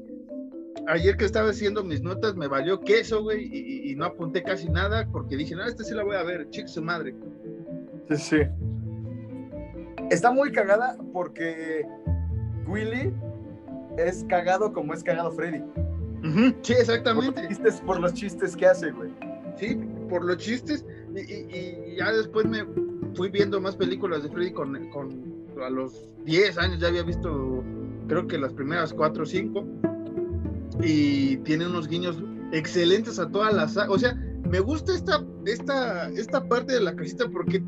ayer que estaba haciendo mis notas me valió queso, güey, y, no apunté casi nada porque dije, no, esta sí la voy a ver, chico su madre. Sí, sí. Está muy cagada porque Willy es cagado como es cagado Freddy. Sí, exactamente. Por los, chistes, por los chistes que hace, güey. Sí, por los chistes. Y, ya después me fui viendo más películas de Freddy con, con a los 10 años ya había visto creo que las primeras 4 o 5 y tiene unos guiños excelentes a todas las... O sea, me gusta esta, esta, esta parte de la casita porque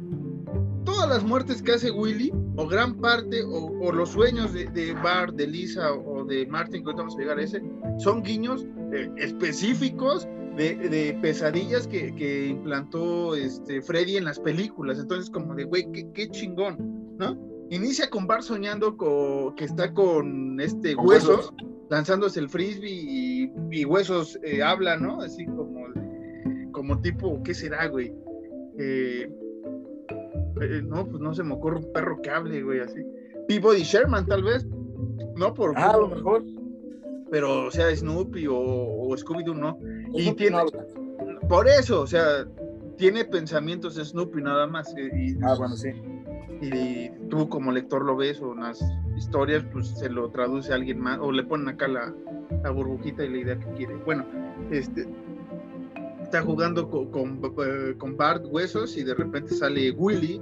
todas las muertes que hace Willy, o gran parte, o, los sueños de, de, Bart, de Lisa o de Martin, que ahorita vamos a llegar a ese, son guiños eh, específicos de, pesadillas que, que, implantó este Freddy en las películas. Entonces, como de, güey, qué, qué, chingón, ¿no? Inicia con Bart soñando con, que está con este huesos lanzándose el frisbee y, huesos eh, hablan, ¿no? Así como, como tipo, ¿qué será, güey? Eh, eh, no, pues no se me ocurre un perro que hable, güey, así. Peabody Sherman, tal vez, ¿no? Por, ah, a lo mejor. Pero, o sea, Snoopy o, Scooby-Doo, ¿no? Y tiene. por eso, o sea, tiene pensamientos de Snoopy nada más. Y, ah, bueno, sí y tú como lector lo ves o las historias, pues se lo traduce a alguien más o le ponen acá la, la burbujita y la idea que quiere. Bueno, este está jugando con, eh, con, Bart Huesos y de repente sale Willy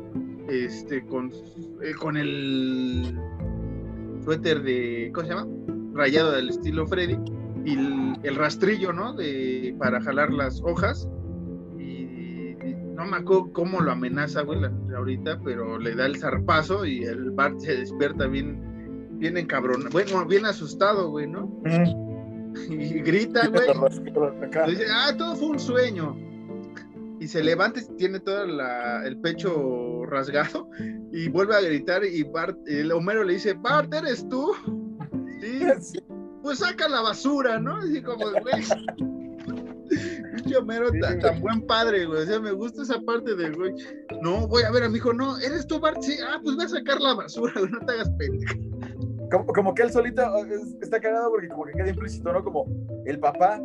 este, con, eh, con el suéter de, ¿cómo se llama? Rayado del estilo Freddy y el, rastrillo, ¿no? De, para jalar las hojas no me acuerdo cómo lo amenaza, güey, ahorita, pero le da el zarpazo y el Bart se despierta bien, bien encabronado, bueno, bien asustado, güey, ¿no? Y grita, güey. Dice, ah, todo fue un sueño. Y se levanta y tiene todo el pecho rasgado y vuelve a gritar y Bart, el Homero le dice, Bart, ¿eres tú? Sí. Pues saca la basura, ¿no? Así como, güey. Homero tan, buen padre, güey. O sea, me gusta esa parte de, güey. No, voy a ver a mi hijo, no, ¿eres tú, Bart? Sí, ah, pues voy a sacar la basura, güey, no te hagas pendejo. Como, como, que él solito está cagado porque como que queda implícito, ¿no? Como el papá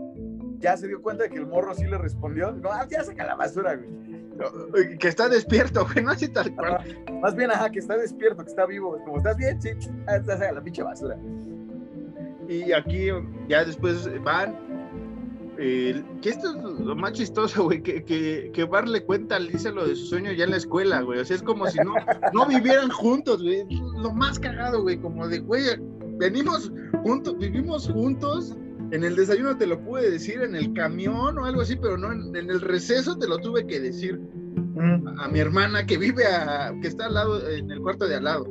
ya se dio cuenta de que el morro sí le respondió. No, ah, ya saca la basura, güey. que está despierto, güey, no así tal cual. más bien, ajá, que está despierto, que está vivo. Como estás bien, sí, ah, saca la pinche basura. Y aquí ya después van, que esto es lo más chistoso, güey, que, que, que le cuenta a Lisa lo de su sueño ya en la escuela, güey. O sea, es como si no, no vivieran juntos, güey. Lo más cagado, güey, como de, güey, venimos juntos, vivimos juntos. En el desayuno te lo pude decir, en el camión o algo así, pero no, en, el receso te lo tuve que decir a, mi hermana que vive, a, que está al lado, en el cuarto de al lado.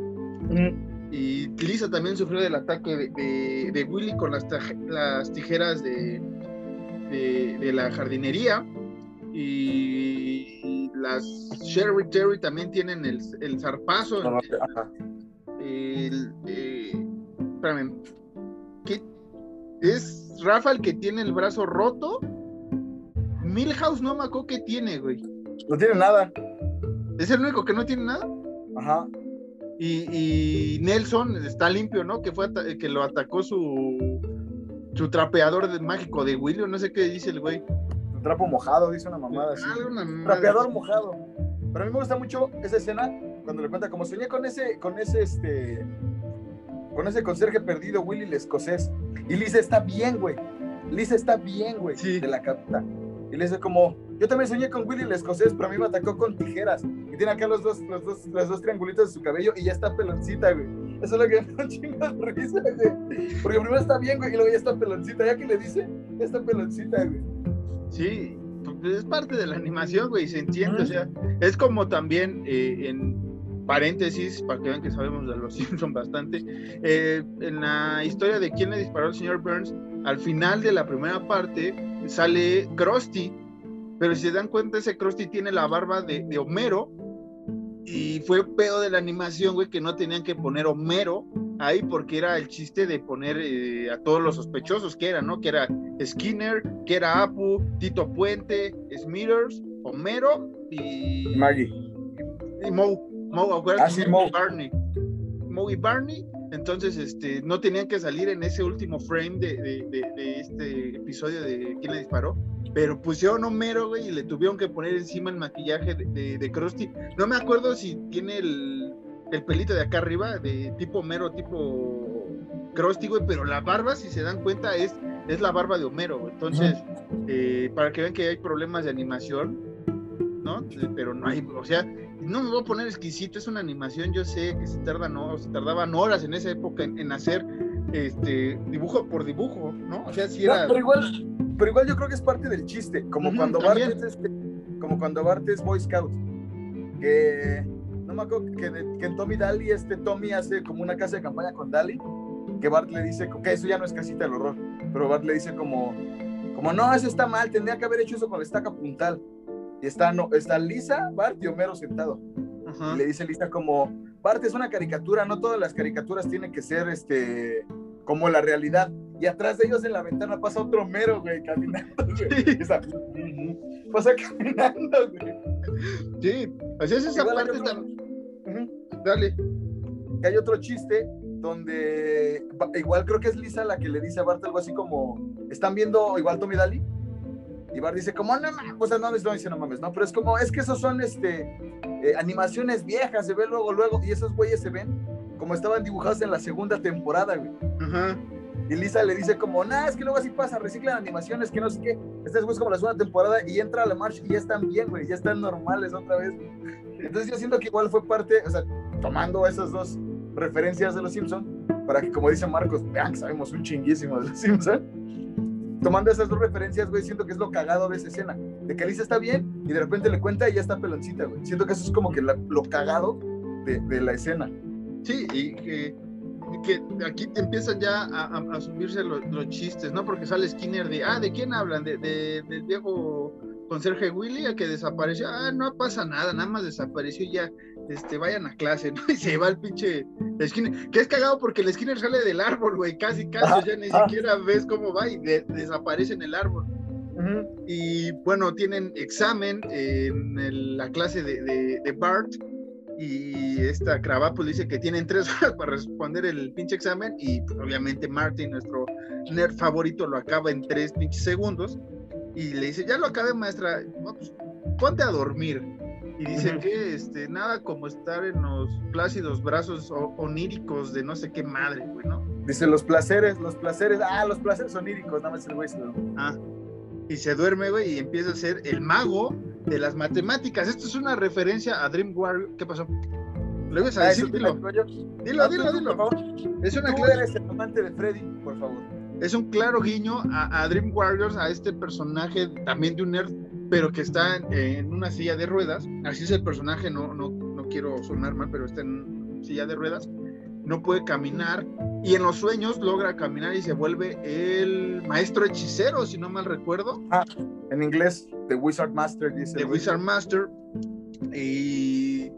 Y Lisa también sufrió del ataque de, de, Willy con las tijeras de, de, la jardinería y las Sherry Terry también tienen el, el zarpazo. El, eh, espérame, ¿Es Rafa el que tiene el brazo roto? Milhouse no me acuerdo que tiene, güey. No tiene nada. ¿Es el único que no tiene nada? Ajá. Y, y Nelson está limpio, ¿no? Que fue que lo atacó su su trapeador de, mágico de William, no sé qué dice el güey. Un trapo mojado, dice una mamada así. Ah, trapeador mojado. Pero a mí me gusta mucho esa escena cuando le cuenta como soñé con ese, con ese, este, con ese conserje perdido, Willy el escocés. Y Lisa está bien, güey. Lisa está bien, güey, sí. de la capta. Y le dice como, yo también soñé con Willy el escocés, pero a mí me atacó con tijeras. Y tiene acá los dos, los dos, los dos triangulitos de su cabello y ya está peloncita, güey. Eso es lo que me da un chingo de risa, güey. Porque primero está bien, güey, y luego ya está peloncita. Ya que le dice, ya está peloncita, güey. Sí, es parte de la animación, güey, se entiende. O sea, es como también eh, en paréntesis, para que vean que sabemos de los Simpson bastante, eh, en la historia de quién le disparó al señor Burns, al final de la primera parte sale Krusty pero si se dan cuenta, ese Krusty tiene la barba de, de Homero, y fue pedo de la animación, güey, que no tenían que poner Homero ahí porque era el chiste de poner eh, a todos los sospechosos que eran, ¿no? Que era Skinner, que era Apu, Tito Puente, Smithers, Homero y... Maggie. Y Moe. Moe, Ah, sí, Moe. Barney. Moe y Barney. Entonces, este, no tenían que salir en ese último frame de, de- de- de este episodio de ¿Quién le disparó? Pero pusieron Homero, güey, y le tuvieron que poner encima el maquillaje de, Krusty. No me acuerdo si tiene el, el pelito de acá arriba, de tipo Homero, tipo Krusty, güey, pero la barba, si se dan cuenta, es, es la barba de Homero. güey. Entonces, eh, para que vean que hay problemas de animación, ¿no? Eh, Pero no hay, o sea, no me voy a poner exquisito, es una animación, yo sé que se tardan, no, se tardaban horas en esa época en, en hacer este dibujo por dibujo, ¿no? O sea, si No, era. pero igual, pero igual yo creo que es parte del chiste, como Ujú, cuando Bart es este, como cuando Bart es Boy Scout, que no me acuerdo que, que en Tommy Daly este Tommy hace como una casa de campaña con Daly, que Bart le dice que eso ya no es casita del horror, pero Bart le dice como, como no, eso está mal, tendría que haber hecho eso con la estaca puntal. Y está, no, está Lisa, Bart y Homero sentado. Ajá. Y le dice Lisa como, Bart es una caricatura, no todas las caricaturas tienen que ser este como la realidad. Y atrás de ellos en la ventana pasa otro Homero, güey, caminando, güey. Esa- pasa caminando, güey. Sí, sea, es esa Igual parte otro-. Dale. Que hay otro chiste donde igual creo que es Lisa la que le dice a Bart algo así como, ¿están viendo igual Tommy Daly? Y dice como, no mames, o sea, no, no dice no mames, no, pero es como, es que esos son este, eh, animaciones viejas, se ve luego, luego, y esos güeyes se ven como estaban dibujados en la segunda temporada, güey. Ajá. Y Lisa le dice como, nah, es que luego así pasa, reciclan animaciones, que no sé qué. Esta es como la segunda temporada y entra a la marcha y ya están bien, güey, ya están normales otra vez. Entonces yo siento que igual fue parte, o sea, tomando esas dos referencias de los Simpson para que, como dice Marcos, vean que sabemos un chinguísimo de los Simpson Tomando esas dos referencias, güey, siento que es lo cagado de esa escena. De que Lisa está bien y de repente le cuenta y ya está peloncita, güey. Siento que eso es como que la- lo cagado de, de la escena. Sí, y que, aquí empiezan ya a, a- subirse los, chistes, ¿no? Porque sale Skinner de, ah, ¿de quién hablan? De, de- del viejo conserje Willy, que desapareció. Ah, no pasa nada, nada más desapareció y ya, este, vayan a clase, ¿no? Y se va el pinche Skinner, que es cagado porque el Skinner sale del árbol, güey, casi, casi, o sea, ni ajá. siquiera ves cómo va y de- desaparece en el árbol. Y bueno, tienen examen en el- la clase de, de- de Bart. Y esta Cravapos dice que tienen tres horas para responder el pinche examen. Y pues, obviamente Martin, nuestro nerd favorito, lo acaba en tres pinches segundos. Y le dice: Ya lo acabé, maestra. No, pues, ponte a dormir. Y dice que este, nada como estar en los plácidos brazos oníricos de no sé qué madre, güey, ¿no? Dice los placeres, los placeres, ah, los placeres oníricos, nada más el güey se Ah, y se duerme, güey, y empieza a ser el mago de las matemáticas. Esto es una referencia a Dream Warrior. ¿Qué pasó? ¿Lo ibas a Ah, decir? Dilo, dilo, dilo, dilo. Por favor. Es, una Tú eres el amante de Freddy, por favor. es un claro guiño a, a Dream Warriors, a este personaje también de un nerd, pero que está en, una silla de ruedas. Así es el personaje, no, no, no quiero sonar mal, pero está en silla de ruedas. No puede caminar y en los sueños logra caminar y se vuelve el maestro hechicero, si no mal recuerdo. En inglés, The Wizard Master dice. güey. Wizard Master. Y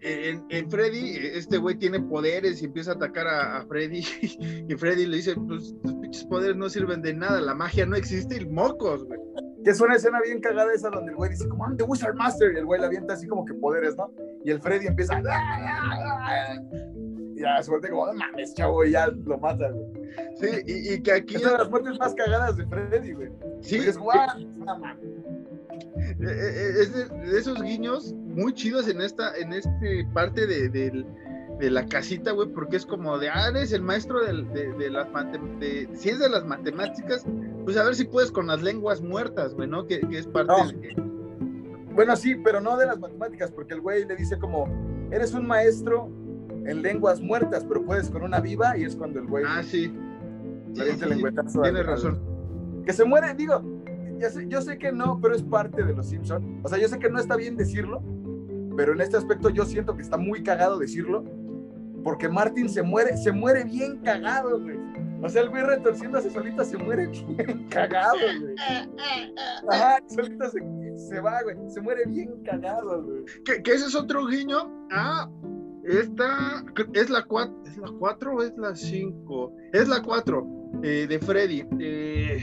en, en Freddy, este güey tiene poderes y empieza a atacar a, a Freddy. Y Freddy le dice: Pues tus pinches poderes no sirven de nada, la magia no existe y mocos, güey. Que es una escena bien cagada esa donde el güey dice como, I'm the Wizard Master, y el güey le avienta así como que poderes, ¿no? Y el Freddy empieza, "Ah, ah, ah", y ya se vuelve como, no mames, chavo, y ya lo mata, güey. Sí, y, y que aquí. Es una de las muertes más cagadas de Freddy, güey. Sí, Porque es como, no mames. eh, eh, es de, de esos guiños muy chidos en esta en este parte de, del- de la casita, güey, porque es como de, ah, eres el maestro de, de las de, si es de las matemáticas, pues a ver si puedes con las lenguas muertas, güey, ¿no? Que, que es parte No. de, Bueno, sí, pero no de las matemáticas, porque el güey le dice como, eres un maestro en lenguas muertas, pero puedes con una viva, y es cuando el güey Ah, sí. le Sí, el sí, Tienes al- razón. que se muere, digo, ya sé- yo sé que no, pero es parte de los Simpson. O sea, yo sé que no está bien decirlo, pero en este aspecto yo siento que está muy cagado decirlo, porque Martin se muere, se muere bien cagado, güey. O sea, el güey retorciéndose solito se muere bien cagado, güey. Ajá, solito se, se va, güey. Se muere bien cagado, güey. Que, que ese es otro guiño. Ah, esta es la 4. ¿Es la 4 o es la 5? Es la 4 eh, de Freddy. Eh,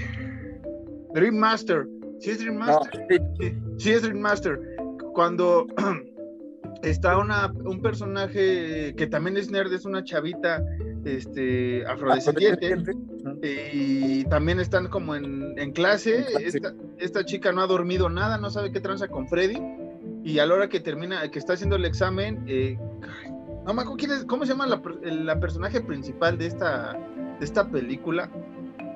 Dream Master. ¿Sí es Dream Master? sí. Sí, sí es Dream Master. Cuando está una, un personaje que también es nerd, es una chavita este, afrodescendiente. Y también están como en, en clase. Esta, esta chica no ha dormido nada, no sabe qué tranza con Freddy. Y a la hora que termina, que está haciendo el examen, eh, no me acuerdo quién es, cómo se llama la, la personaje principal de esta, de esta película.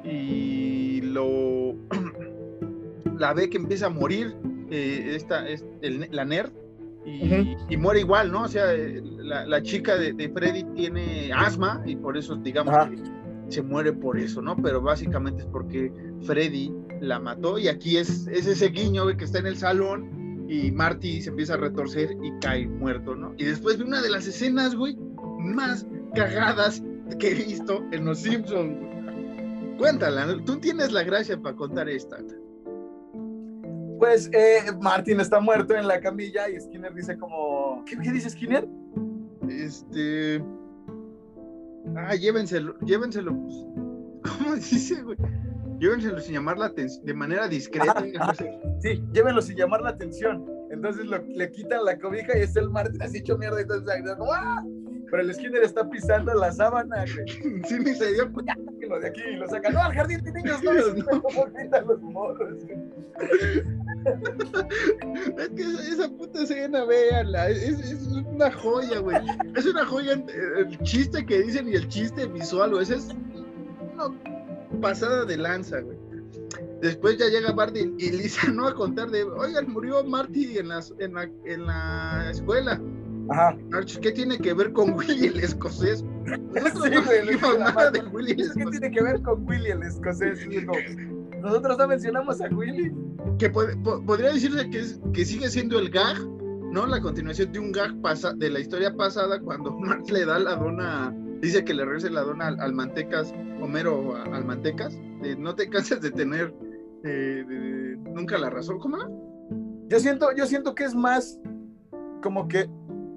Y lo la ve que empieza a morir eh, esta, es, el- la nerd. Y, muere igual, ¿no? O sea, la, la chica de, de Freddy tiene asma y por eso, digamos, que se muere por eso, ¿no? Pero básicamente es porque Freddy la mató y aquí es, es ese guiño que está en el salón y Marty se empieza a retorcer y cae muerto, ¿no? Y después vi una de las escenas, güey, más cagadas que he visto en Los Simpsons. Cuéntala, tú tienes la gracia para contar esta. Pues eh, Martin está muerto en la camilla y Skinner dice como... ¿Qué, qué dice Skinner? Este. Ah, llévenselo, llévenselo. pues, ¿Cómo dice, güey? Llévenselo sin llamar la atención, de manera discreta. Sí, llévenlo sin llamar la atención. Entonces lo- le quitan la cobija y está el Martin así hecho mierda y entonces ¡ah! Pero el Skinner está pisando la sábana, güey. Sí, ni se dio cuenta. Sáquenlo de aquí y lo sacan. No, al jardín de niños no. Niños, no. ¿Cómo gritan los morros? Es que esa, esa puta escena, véanla. Es, es una joya, güey. Es una joya el chiste que dicen y el chiste visual, güey. Esa es una pasada de lanza, güey. Después ya llega Barty y Lisa no a contar de, oigan, murió Marty en, las, en, la, en la escuela. Ajá. ¿Qué tiene que ver con Willy el escocés? Nosotros Sí, no güey, le dijimos dice la nada de mano. Willy el ¿Eso qué tiene que ver con Willy el escocés? Nosotros no mencionamos a Willy. Que po- podría decirse que, es, que sigue siendo el gag, ¿no? La continuación de un gag pasa, de la historia pasada cuando Marx le da la dona, dice que le regrese la dona al, al Mantecas, Homero al Mantecas, de no te canses de tener eh, de- de- nunca la razón, ¿cómo era? Yo siento, yo siento que es más como que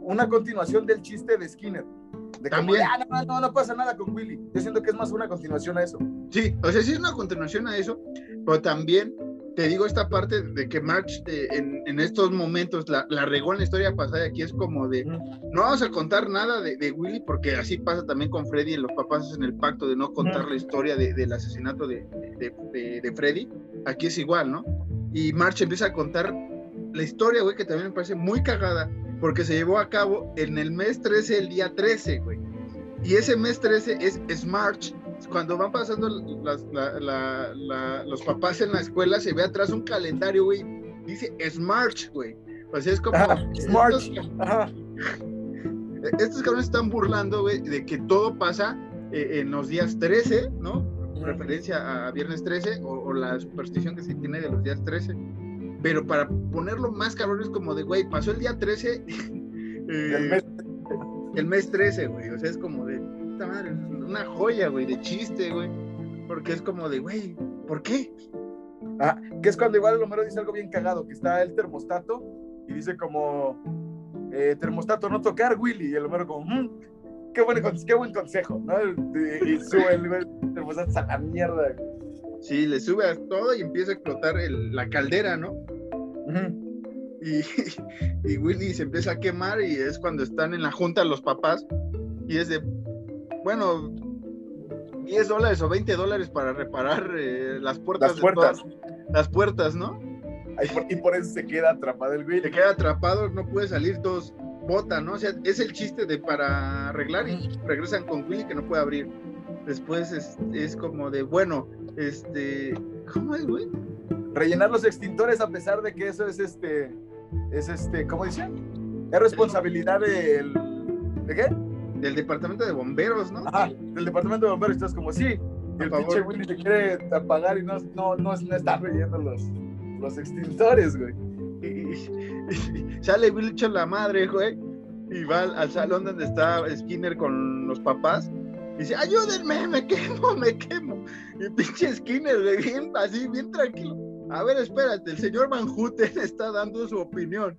una continuación del chiste de Skinner. De como, También. "Ah, no, no, no pasa nada con Willy. Yo siento que es más una continuación a eso. Sí, o sea, sí es una continuación a eso, pero también te digo esta parte de que March eh, en, en estos momentos la, la regó en la historia pasada y aquí es como de, no vamos a contar nada de, de Willy porque así pasa también con Freddy y los papás hacen el pacto de no contar la historia de- del asesinato de- de Freddy, aquí es igual, ¿no? Y March empieza a contar la historia, güey, que también me parece muy cagada porque se llevó a cabo en el mes 13, el día 13, güey. Y ese mes 13 es, es March. Cuando van pasando las- la- la- la- los papás en la escuela, se ve atrás un calendario, güey. Dice es March, güey. O sea, es como. Ajá, es March. Estos, estos cabrones están burlando, güey, de que todo pasa eh, en los días 13, ¿no? Referencia a viernes 13 o, o la superstición que se tiene de los días 13. Pero para ponerlo más cabrón es como de, güey, pasó el día 13. eh, El mes- el mes 13, güey. O sea, es como de, puta madre, una joya, güey, de chiste, güey. Porque es como de, güey, ¿por qué? Ah, que es cuando igual el Homero dice algo bien cagado, que está el termostato y dice como, eh, termostato, no tocar, Willy. Y el Homero como, "Mm, qué, buen, qué buen consejo, ¿no? Y, y sube el, el termostato a la mierda. Sí, le sube a todo y empieza a explotar el- la caldera, ¿no? Y, y Willy se empieza a quemar y es cuando están en la junta los papás y es de, bueno, 10 dólares o 20 dólares para reparar eh, las puertas. Las de puertas. todas- las puertas, ¿no? Y por eso se queda atrapado el Se Willy. queda atrapado, no puede salir, todos botan, ¿no? O sea, es el chiste de para arreglar y regresan con Willy que no puede abrir. Después es, es como de, bueno, este, ¿cómo es, güey? rellenar los extintores a pesar de que eso es este, es este, ¿cómo dicen? Es responsabilidad del, ¿de qué? Del departamento de bomberos, ¿no? Ajá, del departamento de bomberos. Estás como, sí, el pinche Willy se quiere apagar y no, no, no, no está rellenando los, los extintores, güey. Y, y- y sale Willy hecho la madre, güey, y va al, al salón donde está Skinner con los papás dice, ayúdenme, me quemo, me quemo. Y pinche Skinner, bien, así, bien tranquilo. A ver, espérate, el señor Van Houten está dando su opinión.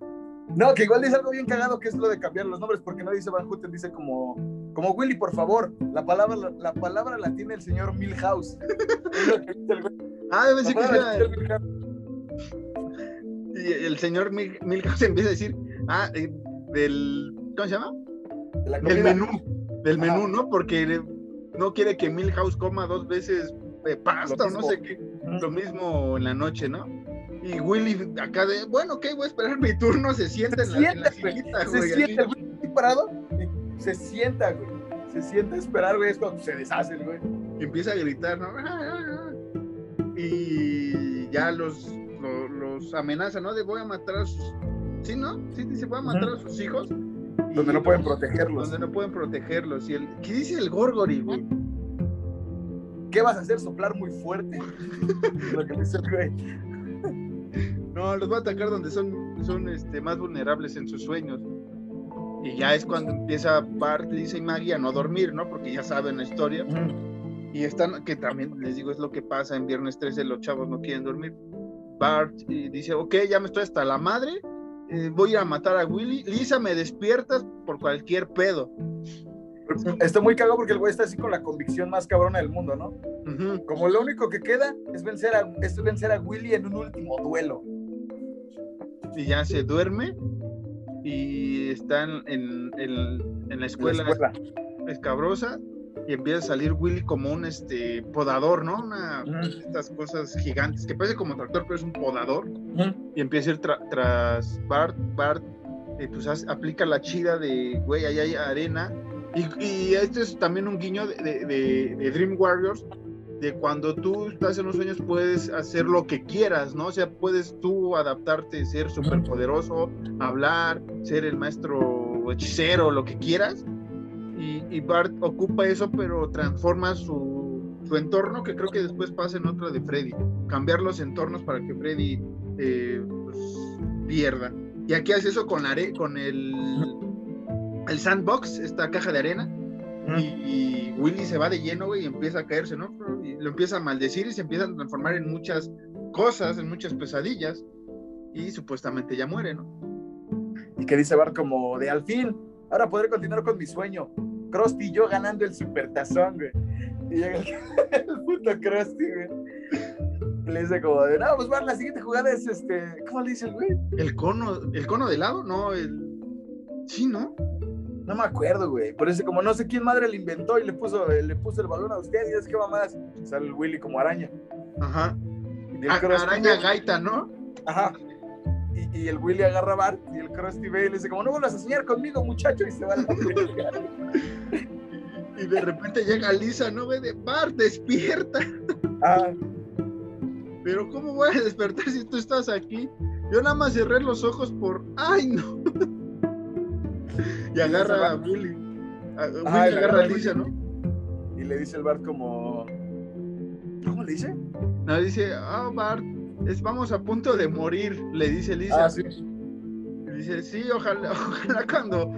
No, que igual dice algo bien cagado que es lo de cambiar los nombres, porque no dice Van Houten, dice como, como Willy, por favor. La palabra, la, la palabra la tiene el señor Milhouse. Ah, debe ser que sea-. Y el señor Mil- Milhouse empieza a decir, ah, eh, del, ¿cómo se llama? De la Del menú, del menú, ¿no? Porque no quiere que Milhouse coma dos veces eh, pasta o no sé qué, lo mismo en la noche, ¿no? Y Willy acá de, bueno, ok, voy a esperar mi turno, se sienta en la, en la sienta, Se güey, sienta, güey parado, se sienta, güey. Se sienta a esperar, güey. Es cuando se deshace el güey. y empieza a gritar, ¿no? Y ya los, lo- los, amenaza, ¿no? De voy a matar a sus... Sí, ¿no? Sí, dice, voy a matar a sus hijos. Y- Donde no pueden protegerlos. Donde no pueden protegerlos. Y el, ¿Qué dice el Gorgori, güey? ¿Qué vas a hacer? ¿Soplar muy fuerte? lo que dice el güey. No, los va a atacar donde son, son este, más vulnerables en sus sueños. Y ya es cuando empieza Bart, Lisa y Maggie a no dormir, ¿no? Porque ya saben la historia. Y están, que también les digo, es lo que pasa en Viernes 13, los chavos no quieren dormir. Bart eh, dice, ok, ya me estoy hasta la madre, eh, voy a matar a Willy. Lisa, me despiertas por cualquier pedo. Está muy cagado porque el güey está así con la convicción más cabrona del mundo, ¿no? Como lo único que queda es vencer a, es vencer a Willy en un último duelo. Y ya se duerme y están en, en- en la escuela, En la escuela. escabrosa y empieza a salir Willy como un este podador, ¿no? Una de estas cosas gigantes que parece como tractor, pero es un podador. Y empieza a ir tra- tras Bart. Bart eh, pues aplica la chida de, güey, ahí hay arena. Y, y este es también un guiño de, de- Dream Warriors, de cuando tú estás en los sueños puedes hacer lo que quieras, ¿no? O sea, puedes tú adaptarte, ser súper poderoso, hablar, ser el maestro hechicero, lo que quieras. Y, y Bart ocupa eso, pero transforma su, su entorno, que creo que después pasa en otra de Freddy. Cambiar los entornos para que Freddy eh, pues, pierda. Y aquí hace eso con, are- con el, el sandbox, esta caja de arena. Y, y Willy se va de lleno, güey, y empieza a caerse, ¿no? Y lo empieza a maldecir y se empieza a transformar en muchas cosas, en muchas pesadillas. Y supuestamente ya muere, ¿no? Y que dice Bart como de al fin, ahora podré continuar con mi sueño. Krusty y yo ganando el supertazón, güey. Y llega el, el puto Krusty, güey. Le dice como de, no, pues Bart, la siguiente jugada es este, ¿cómo le dice el güey? El cono, el cono de helado, no, el. Sí, ¿no? No me acuerdo, güey. Por eso como no sé quién madre le inventó y le puso, le puso el balón a usted y es que va más. Sale el Willy como araña. Ajá. Y el A- Krusty araña gaita, ¿no? Ajá. Y, y el Willy agarra a Bart y el Krusty ve y le dice como, no vuelvas a soñar conmigo, muchacho, y se va a la verga. Y de repente llega Lisa, ¿no? Ve de Bart, despierta. Ah, Pero ¿cómo voy a despertar si tú estás aquí? Yo nada más cerré los ojos por... ¡Ay, no! Y agarra a Willy. A- Willy y le agarra agarra a Lisa, ¿no? y le dice el Bart como... ¿Cómo le dice? No, dice, ah, Bart, es, vamos a punto de morir, le dice Lisa. Ah, sí. Dice, sí, ojalá, ojalá cuando...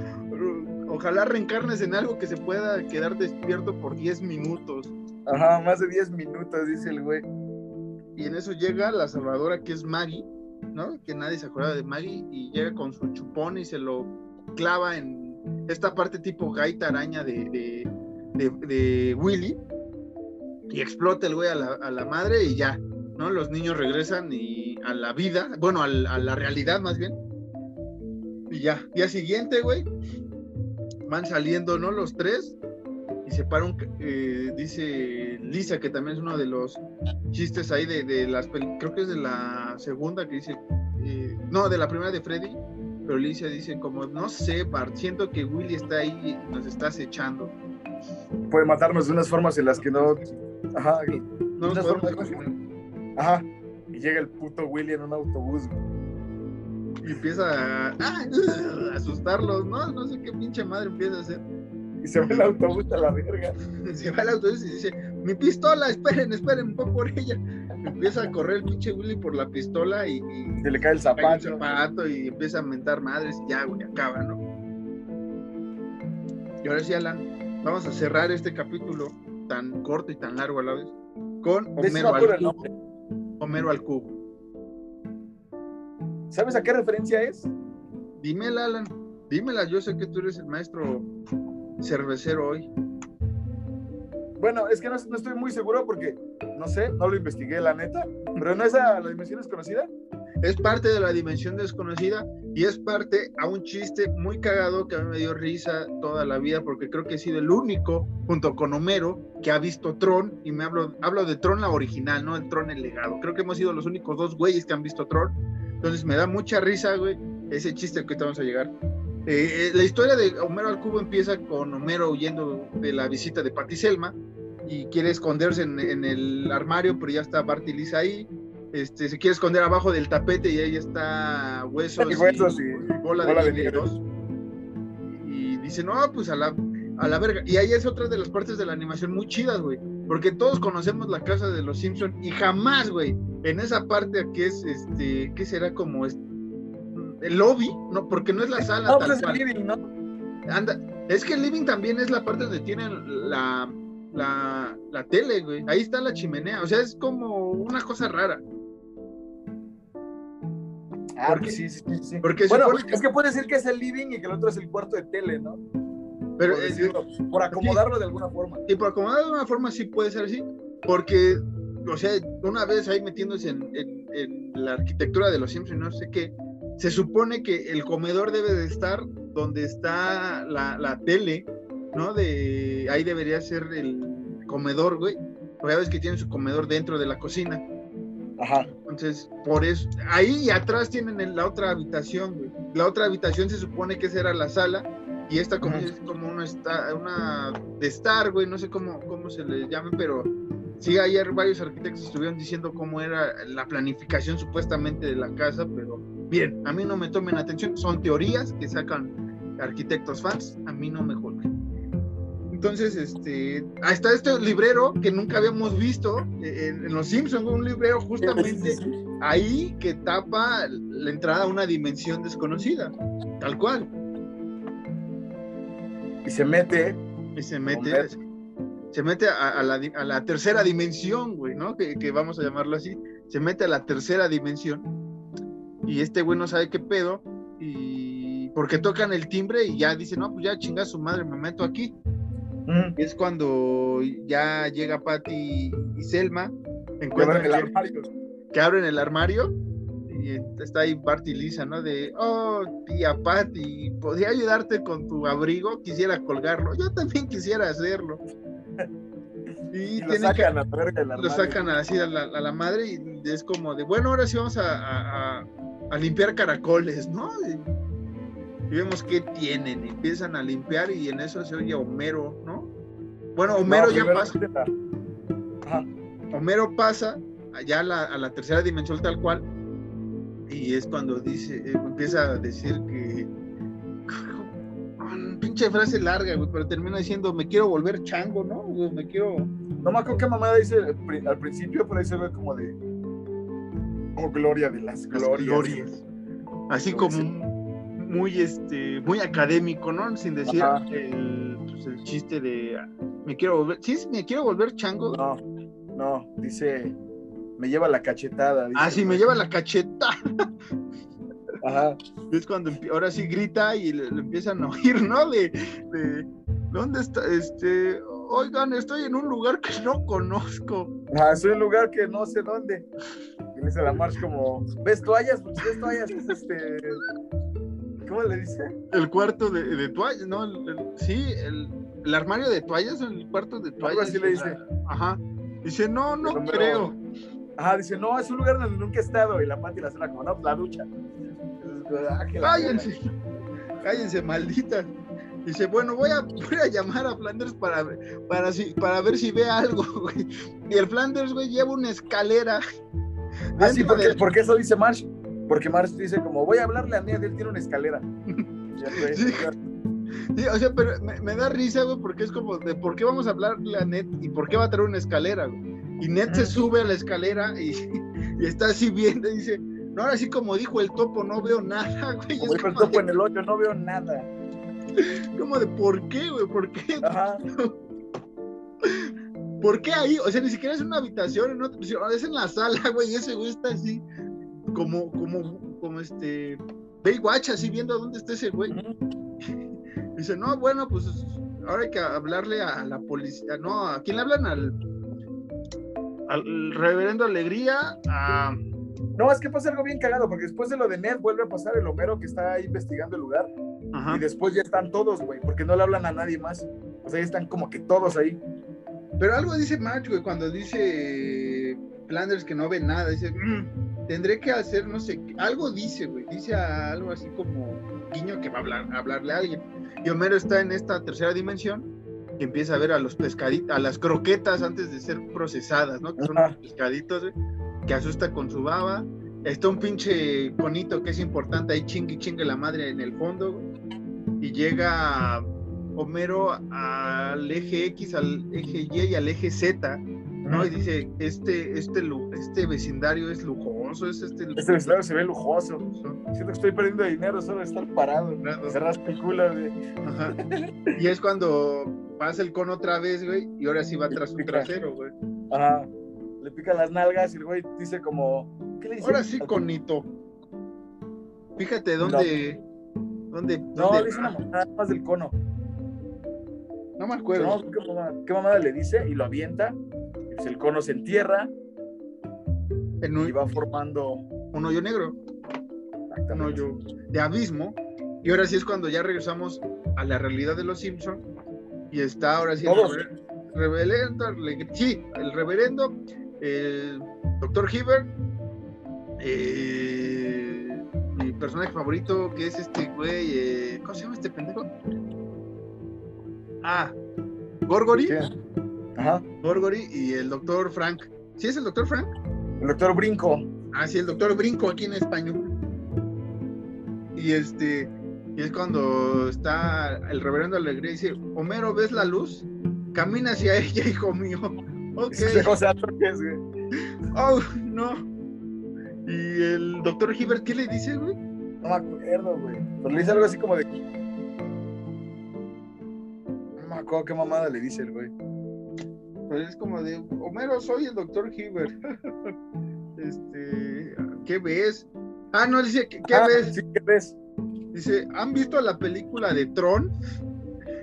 Ojalá reencarnes en algo que se pueda quedar despierto por 10 minutos. Ajá, más de 10 minutos, dice el güey. Y en eso llega la salvadora que es Maggie, ¿no? Que nadie se acuerda de Maggie y llega con su chupón y se lo clava en esta parte tipo gaita araña de, de, de- de Willy y explota el güey a la, a la madre y ya, ¿no? Los niños regresan y a la vida, bueno, al- a, la realidad más bien. Y ya, día siguiente, güey, van saliendo, ¿no? Los tres y se para un, eh, dice Lisa, que también es uno de los chistes ahí de, de las creo que es de la segunda que dice eh, no de la primera de Freddy pero Alicia dice como no sé Bart siento que Willy está ahí y nos está acechando Puede matarnos de unas formas en las que no... Ajá, no Unas podemos. Ajá. Y llega el puto Willy en un autobús, güey. y empieza a, ah, asustarlos no no sé qué pinche madre empieza a hacer Y se va el autobús a la verga. se va al autobús y dice mi pistola esperen esperen voy por ella empieza a correr el pinche Willy por la pistola y, y Se le cae el cae el zapato. y empieza a mentar madres y ya güey acaba no y ahora sí Alan vamos a cerrar este capítulo tan corto y tan largo a la vez con Homero me Homero al cubo. ¿Sabes a qué referencia es? Dímela, Alan. Dímela, yo sé que tú eres el maestro cervecero hoy. Bueno, es que no, no estoy muy seguro porque, no sé, no lo investigué, la neta. Pero no es a la dimensión desconocida. Es parte de la dimensión desconocida y es parte a un chiste muy cagado que a mí me dio risa toda la vida porque creo que he sido el único, junto con Homero, que ha visto Tron y me hablo, hablo de Tron la original, no el Tron el legado. Creo que hemos sido los únicos dos güeyes que han visto Tron. Entonces me da mucha risa, güey, ese chiste que ahorita vamos a llegar. Eh, eh, la historia de Homero al cubo empieza con Homero huyendo de la visita de Patty Selma y quiere esconderse en, en el armario, pero ya está Bart y Lisa ahí. Este, se quiere esconder abajo del tapete y ahí está huesos, Y huesos y bola, bola de. Y dice, no, pues a la, a la verga. Y ahí es otra de las partes de la animación muy chidas, güey. Porque todos conocemos la casa de los Simpson y jamás, güey, en esa parte que es, este, ¿qué será como es- el lobby? No, porque no es la sala. No, tal pues cual. el living, ¿no? Anda, es que el living también es la parte donde tienen la, la, la tele, güey. Ahí está la chimenea. O sea, es como una cosa rara. Ah, ¿Por qué? sí, sí, sí. Porque Bueno, que- es que puede decir que es el living y que el otro es el cuarto de tele, ¿no? pero, por, eh, por acomodarlo de alguna forma. y por acomodar de una forma sí puede ser así. Porque, o sea, una vez ahí metiéndose en, en- en la arquitectura de los Simpsons, no sé qué, se supone que el comedor debe de estar donde está la, la tele, ¿no? De ahí debería ser el comedor, güey. Porque ya ves que tienen su comedor dentro de la cocina. Ajá. Entonces, por eso, ahí atrás tienen la otra habitación, güey. La otra habitación se supone que esa era la sala y esta como, es como una, esta- una de estar, güey, no sé cómo, cómo se le llame, pero sí, ayer varios arquitectos estuvieron diciendo cómo era la planificación supuestamente de la casa, pero bien, a mí no me tomen atención, son teorías que sacan arquitectos fans, a mí no me juzguen. Entonces, este, ahí está este librero que nunca habíamos visto eh, en, en Los Simpsons, un librero justamente ahí que tapa la entrada a una dimensión desconocida, tal cual. Y se mete. Y se mete, se mete a, a la, di- a la tercera dimensión, güey, ¿no? Que, que vamos a llamarlo así. Se mete a la tercera dimensión. Y este güey no sabe qué pedo. Y porque tocan el timbre y ya dice, no, pues ya chinga su madre, me meto aquí. Mm. Es cuando ya llega Patty y Selma, Que encuentran abren el que- armario. que abren el armario y está ahí Bart y Lisa, ¿no? De, oh, tía Patty, ¿podría ayudarte con tu abrigo? Quisiera colgarlo. Yo también quisiera hacerlo. Y, Y lo sacan a la verga lo sacan así a la, a la madre y es como de, bueno, ahora sí vamos a, a- a- a limpiar caracoles, ¿no? Y, y vemos qué tienen, y empiezan a limpiar y en eso se oye Homero, ¿no? Bueno, Homero No, ya pasa. mete la- Ajá. Homero pasa allá a la, a la tercera dimensión tal cual y es cuando dice, eh, empieza a decir que pinche frase larga, güey, pero termina diciendo me quiero volver chango, ¿no? Me quiero No me acuerdo qué mamada dice al pri- al principio, pero ahí se ve como de. Oh, gloria de las las glorias. glorias. Así como muy este muy académico, ¿no? Sin decir el, pues, el chiste de me quiero volver, sí, me quiero volver chango. No, no, dice. Me lleva la cachetada. dice Ah, sí, me lleva la cacheta. Ajá. es cuando ahora sí grita y le, le empiezan a oír, ¿no? De, de ¿dónde está? Este, oigan, estoy en un lugar que no conozco. Ah, es un lugar que no sé dónde. Y dice la March como, ¿ves toallas? Pues ves toallas, es este. ¿Cómo le dice? El cuarto de, de toallas, ¿no? El- el- sí, el, el armario de toallas, el cuarto de toallas. así le dice. Ajá. Dice, no, no creo. Ajá, dice, no, es un lugar donde nunca he estado. Y la Pati la suena como, no, la ducha. Ah, Cállense, cállense, maldita. Dice, bueno, voy a, voy a llamar a Flanders para, para, si- para ver si ve algo, güey. Y el Flanders, güey, lleva una escalera. Ah, sí, porque, del- porque eso dice Marsh. Porque Marsh dice como, voy a hablarle a Ned, él tiene una escalera. Sí. Sí, o sea, pero me, me da risa, güey, porque es como de por qué vamos a hablarle a Ned y por qué va a traer una escalera, güey. Y Ned se sube a la escalera y, y está así viendo y dice, no, ahora sí como dijo el topo, no veo nada, güey. Como dijo el topo de- en el hoyo, no veo nada. Como de por qué, güey, por qué. Ajá. ¿Por qué ahí? O sea, ni siquiera es una habitación, en otra- es en la sala, güey, y ese güey está así, como, como, como este, Baywatch, así viendo dónde está ese güey. Dice, no, bueno, pues ahora hay que hablarle a la policía, no, ¿a quién le hablan? Al, al reverendo Alegría, a... No, es que pasa algo bien cagado, porque después de lo de Ned vuelve a pasar el Homero que está ahí investigando el lugar. Ajá. Y después ya están todos, güey, porque no le hablan a nadie más. O sea, ya están como que todos ahí. Pero algo dice Marge, güey, cuando dice Flanders que no ve nada, dice, "Mm, tendré que hacer, no sé, qué". algo dice, güey, dice algo así como guiño que va a hablar, a hablarle a alguien. Y Homero está en esta tercera dimensión y empieza a ver a los pescaditos, a las croquetas antes de ser procesadas, ¿no? Que son unos pescaditos, güey, que asusta con su baba. Está un pinche conito que es importante ahí, chingue y chingue la madre en el fondo, güey. Y llega Homero al eje X, al eje Y y al eje Z, ¿no? Y dice, este, este, este vecindario es lujoso, es este... Este vecindario se ve lujoso. Siento que estoy perdiendo dinero solo de estar parado. Se rasca el culo, güey. Ajá. Y es cuando pasa el cono otra vez, güey, y ahora sí va tras su pica. trasero, güey. Ajá. Le pican las nalgas y el güey dice como... ¿Qué le dice? Ahora sí, conito. Fíjate dónde... dónde, No, dónde le dice una mamada más del cono. No me No, acuerdo. ¿qué, mamada, qué mamada le dice? Y lo avienta. Y pues el cono se entierra En y va formando... un hoyo negro, un hoyo de abismo. Y ahora sí es cuando ya regresamos a la realidad de los Simpson y está ahora sí el Todos. reverendo, Alegre- sí, el reverendo, el doctor Hibbert, eh, mi personaje favorito que es este güey, eh, ¿cómo se llama este pendejo? Ah, Gorgory. Ajá. Gorgory y el doctor Frank. ¿Sí es el doctor Frank? El doctor Brinco. Ah, sí, el doctor Brinco aquí en español. Y este, y es cuando está el reverendo Alegría y dice, Homero, ¿ves la luz? Camina hacia ella, hijo mío. Ok. Oh, no. Y el doctor Hibbert, ¿qué le dice, güey? No me acuerdo, güey. Pero le dice algo así como de. No me acuerdo qué mamada le dice el güey. Pues es como de, Homero, soy el doctor Hibbert. este, ¿qué ves? Ah, no, dice, ¿qué, qué Ah, ves? Sí, ¿qué ves? Dice, ¿han visto la película de Tron?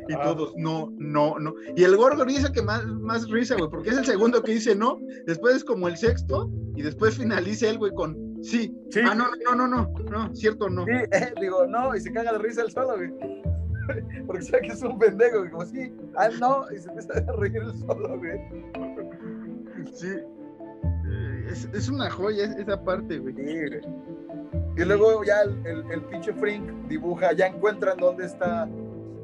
Y Ah. todos, no, no, no. Y el gordo dice que más, más risa, güey, porque es el segundo que dice no, después es como el sexto, y después finaliza él, güey, con sí. Sí. Ah, no, no, no, no, no, no, cierto, no. Sí, eh, digo, no, y se caga de risa el solo, güey. Porque sabe que es un pendejo, güey, como sí, ah, no, y se empieza a reír el solo, güey. Sí. Eh, Es, es una joya es- esa parte, güey. Sí, güey. Y luego ya el, el, el pinche Frink dibuja, ya encuentran dónde está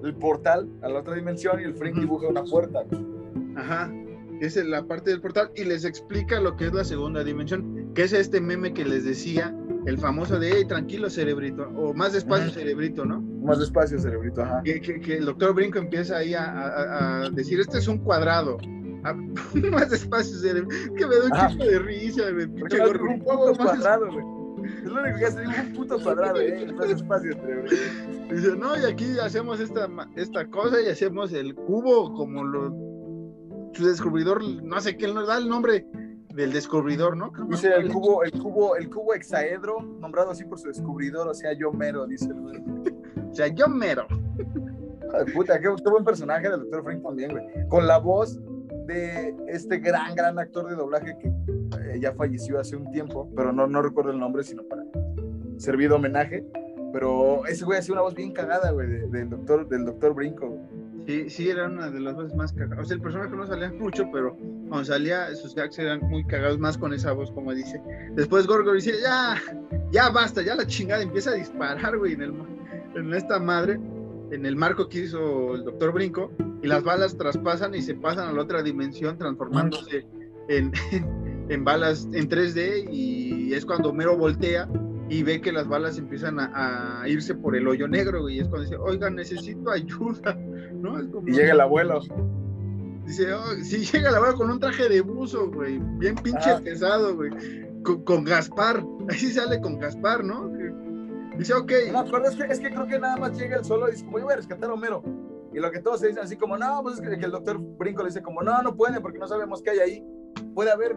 el portal a la otra dimensión y el Frink dibuja una puerta. Ajá. Esa es la parte del portal y les explica lo que es la segunda dimensión, que es este meme que les decía, el famoso de, hey, tranquilo, cerebrito, o más despacio, cerebrito, ¿no? Más despacio, cerebrito, ajá. que, que- que el doctor Brinco empieza ahí a, a- a decir, este es un cuadrado. Ah, más despacio, cerebro. que me da un Ajá. chico de risa. Porque Pinche no, un poco más cuadrado, güey. Es lo único que hace, un puto cuadrado, eh. Más despacio, cerebrito. Dice, no, y aquí hacemos esta, esta cosa y hacemos el cubo como lo... Su descubridor, no sé qué, nos da el nombre del descubridor, ¿no? Dice el cubo, el cubo, el cubo hexaedro, nombrado así por su descubridor, o sea, yo mero, dice el güey. O sea, yo mero. Ay, puta, qué, qué buen personaje del Dr. Frank también, güey. Con la voz de este gran, gran actor de doblaje que eh, ya falleció hace un tiempo, pero no, no recuerdo el nombre, sino para servir de homenaje. Pero ese güey hacía una voz bien cagada, güey, de- del doctor, del doctor Brinco. güey. Sí, sí, era una de las voces más cagadas. O sea, el personaje no salía mucho, pero cuando salía, sus gags eran muy cagados, más con esa voz, como dice. Después Gorgo dice, ya, ya basta, ya la chingada, empieza a disparar, güey, en, el, en esta madre, en el marco que hizo el doctor Brinco, y las balas traspasan y se pasan a la otra dimensión, transformándose en, en balas en 3D, y es cuando Homero voltea y ve que las balas empiezan a, a irse por el hoyo negro, y es cuando dice, oiga, necesito ayuda. ¿no? Es como- Y llega el abuelo. Dice, oh, sí, llega la verdad con un traje de buzo, güey, bien pinche Ah. pesado, güey, con, con Gaspar, ahí sí sale con Gaspar, ¿no? Dice, ok. No acuerdo, es que, es que creo que nada más llega el solo y dice, como yo voy a rescatar a Homero. Y lo que todos se dicen así como, no, pues es que, que el doctor Brinco le dice como, no, no puede porque no sabemos qué hay ahí. Puede haber,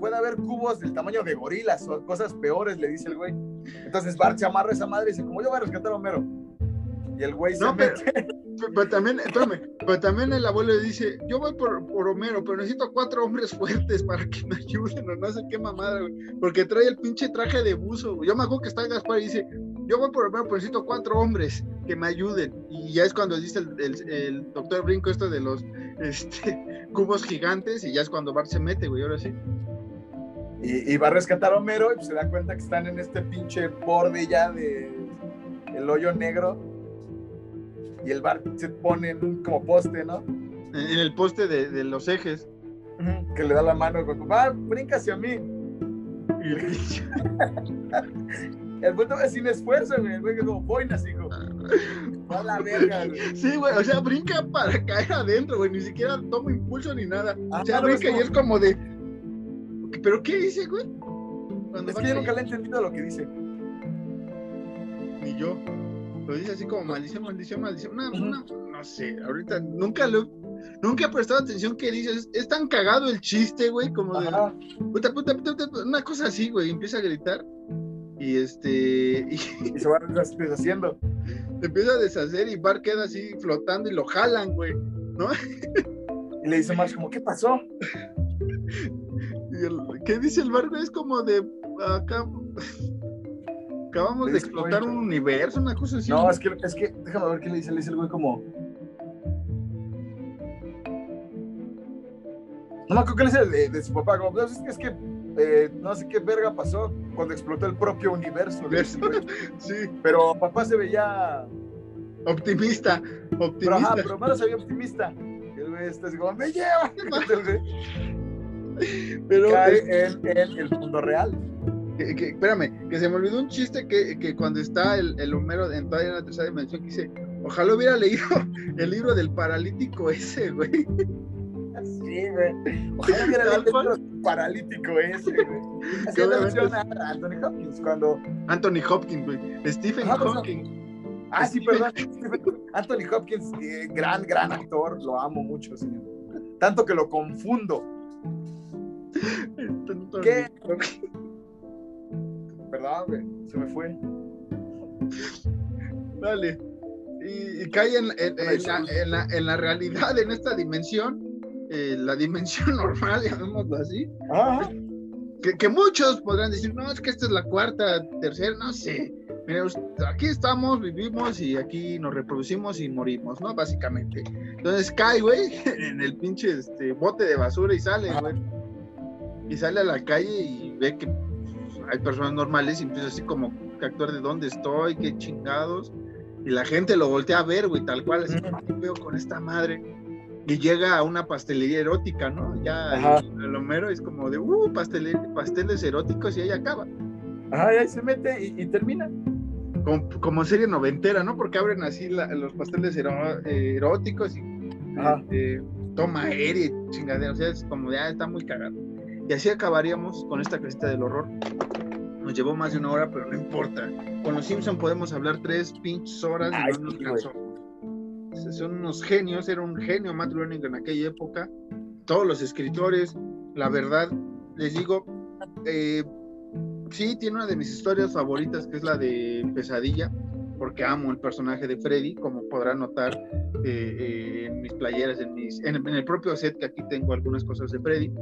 puede haber cubos del tamaño de gorilas o cosas peores, le dice el güey. Entonces Bart se amarra a esa madre y dice, como yo voy a rescatar a Homero. Y el güey No, se pero- mete. Pero también, espérame, pero también el abuelo le dice, yo voy por, por Homero, pero necesito cuatro hombres fuertes para que me ayuden, o no sé qué mamada, güey, porque trae el pinche traje de buzo. Yo me acuerdo que está Gaspar y dice, yo voy por Homero, pero necesito cuatro hombres que me ayuden. Y ya es cuando dice el, el- el doctor Brinco esto de los este, cubos gigantes, y ya es cuando Bart se mete, güey, ahora sí. Y, y va a rescatar a Homero y pues se da cuenta que están en este pinche borde ya de el hoyo negro. Y el Bart se pone en un como poste, ¿no? En, el poste de, de los ejes. Que le da la mano, como, ah, brinca hacia mí. Y El güey toma sin esfuerzo, güey. El güey que como boinas, hijo. Va a la verga, güey. Sí, güey, o sea, brinca para caer adentro, güey, ni siquiera toma impulso ni nada. Ah, o sea, no, brinca es y es como de. ¿Pero qué dice, güey? Cuando Es que yo nunca le he entendido lo que dice. Ni yo. Lo dice así como maldición, maldición, maldición. Ujú. una- no sé, ahorita nunca lo. Nunca he prestado atención que dice. Es, tan cagado el chiste, güey, como de. Puta, puta, puta, puta, una cosa así, güey. Empieza a gritar. Y este. Y Y se va des- deshaciendo. empieza a deshacer y Bar queda así flotando y lo jalan, güey. Y le dice más como, ¿qué pasó? El- ¿Qué dice el barco? Es como de acá. Acabamos de explotar un universo, una cosa así. No, es que, es que, déjame ver qué le dice. Le dice el güey como... No me acuerdo qué le dice de, de su papá. Como, "Pues, es que, es que eh, no sé qué verga pasó cuando explotó el propio universo. Sí, Pero papá se veía... optimista, Pero, optimista. ajá, pero hermano se veía optimista. El güey está así como, ¡me lleva! Pero, cae eh, en, en el mundo real. que- que- espérame, que se me olvidó un chiste que, que cuando está el, el Homero en todavía en la tercera dimensión, que dice, ojalá hubiera leído el libro del paralítico ese, güey. Sí, güey. Ojalá hubiera leído el libro paralítico ese, güey. Así menciona a Anthony Hopkins cuando. Anthony Hopkins, güey. Stephen pues, Hawking. Ah, sí, perdón. Anthony Hopkins, eh, gran, gran actor. Lo amo mucho, señor. Tanto que lo confundo. ¿Qué? Perdón, güey. Se me fue. Dale. Y, y cae en, en- en la, en la- en la realidad, en esta dimensión, eh, la dimensión normal, llamémoslo así, Ajá. que, que muchos podrán decir, no, es que esta es la cuarta, tercera, no sé. Mira, aquí estamos, vivimos y aquí nos reproducimos y morimos, ¿no? Básicamente. Entonces cae, güey, en el pinche este, bote de basura y sale, güey. Y sale a la calle y ve que pues, hay personas normales y empieza así como que actuar de dónde estoy, qué chingados. Y la gente lo voltea a ver, güey, tal cual, así. ¿qué veo con esta madre? Y llega a una pastelería erótica, ¿no? Ya el, el Homero es como de, uh, pastele- pasteles eróticos y ahí acaba. Ajá, y ahí se mete y, y termina. Como, como serie noventera, ¿no? Porque abren así la- los pasteles ero- eh, eróticos y eh, toma aérea y chingadera. O sea, es como de, ah, está muy cagado. Y así acabaríamos con esta casita del horror. Nos llevó más de una hora, pero no importa. Con los Simpson podemos hablar tres pinches horas y Ay, no nos cansó. Son unos genios, era un genio Matt Groening en aquella época. Todos los escritores, la verdad, les digo, eh, sí, tiene una de mis historias favoritas, que es la de Pesadilla, porque amo el personaje de Freddy, como podrán notar eh, eh, en mis playeras, en, mis, en, en el propio set, que aquí tengo algunas cosas de Freddy.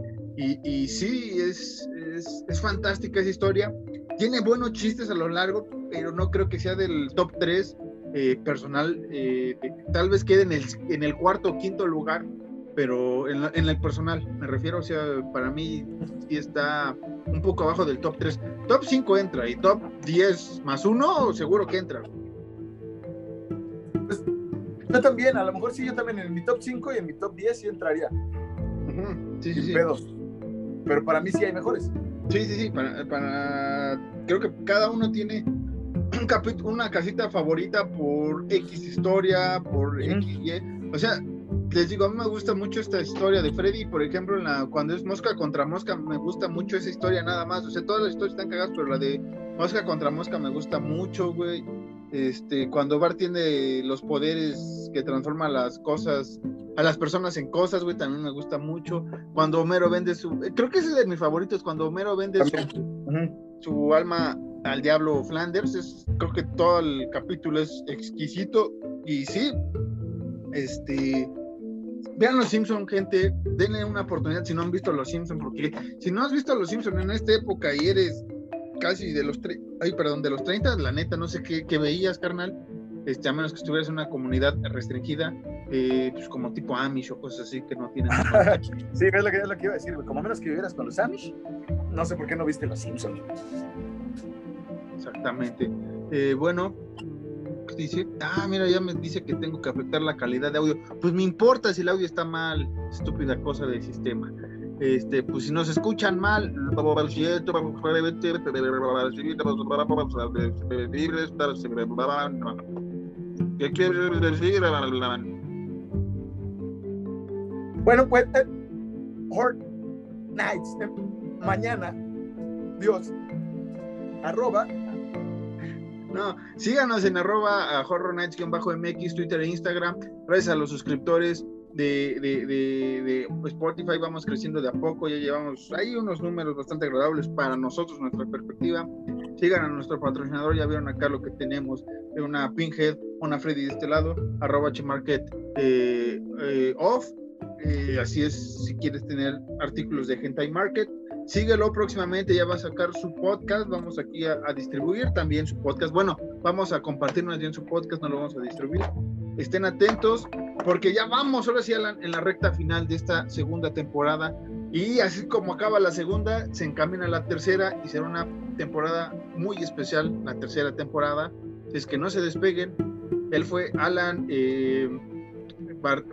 Y, y sí, es, es, es fantástica esa historia. Tiene buenos chistes a lo largo, pero no creo que sea del top 3 eh, personal. eh, tal vez quede en el, en el cuarto o quinto lugar, pero en, la- en el personal, me refiero, o sea, para mí sí está un poco abajo del top 3. Top 5 entra y top 10 más 1 seguro que entra. Yo también, a lo mejor sí, yo también en mi top 5 y en mi top 10 sí entraría. Sí, sí, Sin sí. pedos. Pero para mí sí hay mejores. Sí, sí, sí, para, para- creo que cada uno tiene un capítulo, una casita favorita por X historia, por. X, Y. O sea, les digo, a mí me gusta mucho esta historia de Freddy, por ejemplo, en la, cuando es mosca contra mosca, me gusta mucho esa historia nada más. O sea, todas las historias están cagadas, pero la de Mosca contra Mosca me gusta mucho, güey. Este, cuando Bart tiene los poderes que transforma las cosas, a las personas en cosas, güey, también me gusta mucho. Cuando Homero vende su, creo que ese es de mis favoritos, cuando Homero vende su, su alma al diablo Flanders, es, creo que todo el capítulo es exquisito. Y sí, este, vean los Simpson, gente, denle una oportunidad si no han visto los Simpson, porque si no has visto los Simpson en esta época y eres casi de los, ay, perdón, de los 30, la neta, no sé qué, qué veías, carnal, este, a menos que estuvieras en una comunidad restringida, eh, pues como tipo Amish o cosas así que no tienen. sí, es lo que, es lo que iba a decir, como menos que vivieras con los Amish, no sé por qué no viste los Simpsons. Exactamente. Eh, bueno, dice, ah, mira, ya me dice que tengo que afectar la calidad de audio. Pues me importa si el audio está mal, estúpida cosa del sistema. Este, pues si nos escuchan mal, bueno, pues, Hort Nights, mañana, Dios, arroba no, síganos en arroba horror nights-mx, Twitter e Instagram. Gracias a los suscriptores de, de, Spotify vamos creciendo de a poco. Ya llevamos ahí unos números bastante agradables para nosotros, nuestra perspectiva. Sigan a nuestro patrocinador, ya vieron acá lo que tenemos de una Pinhead, una Freddy de este lado, arroba Market eh, eh, off. Eh, así es, si quieres tener artículos de Hentai Market. Síguelo próximamente, ya va a sacar su podcast, vamos aquí a, distribuir también su podcast. Bueno, vamos a compartir más bien su podcast, no lo vamos a distribuir. Estén atentos, porque ya vamos ahora sí en la recta final de esta segunda temporada. Y así como acaba la segunda, se encamina la tercera y será una temporada muy especial, la tercera temporada. Es que no se despeguen. Él fue Alan eh,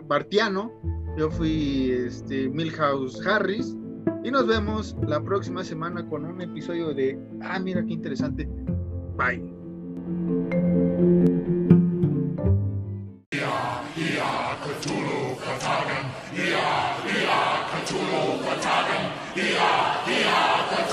Bartiano, yo fui este, Milhouse Harris y nos vemos la próxima semana con un episodio de, ah, mira qué interesante. Bye. to rule for time. He are, he are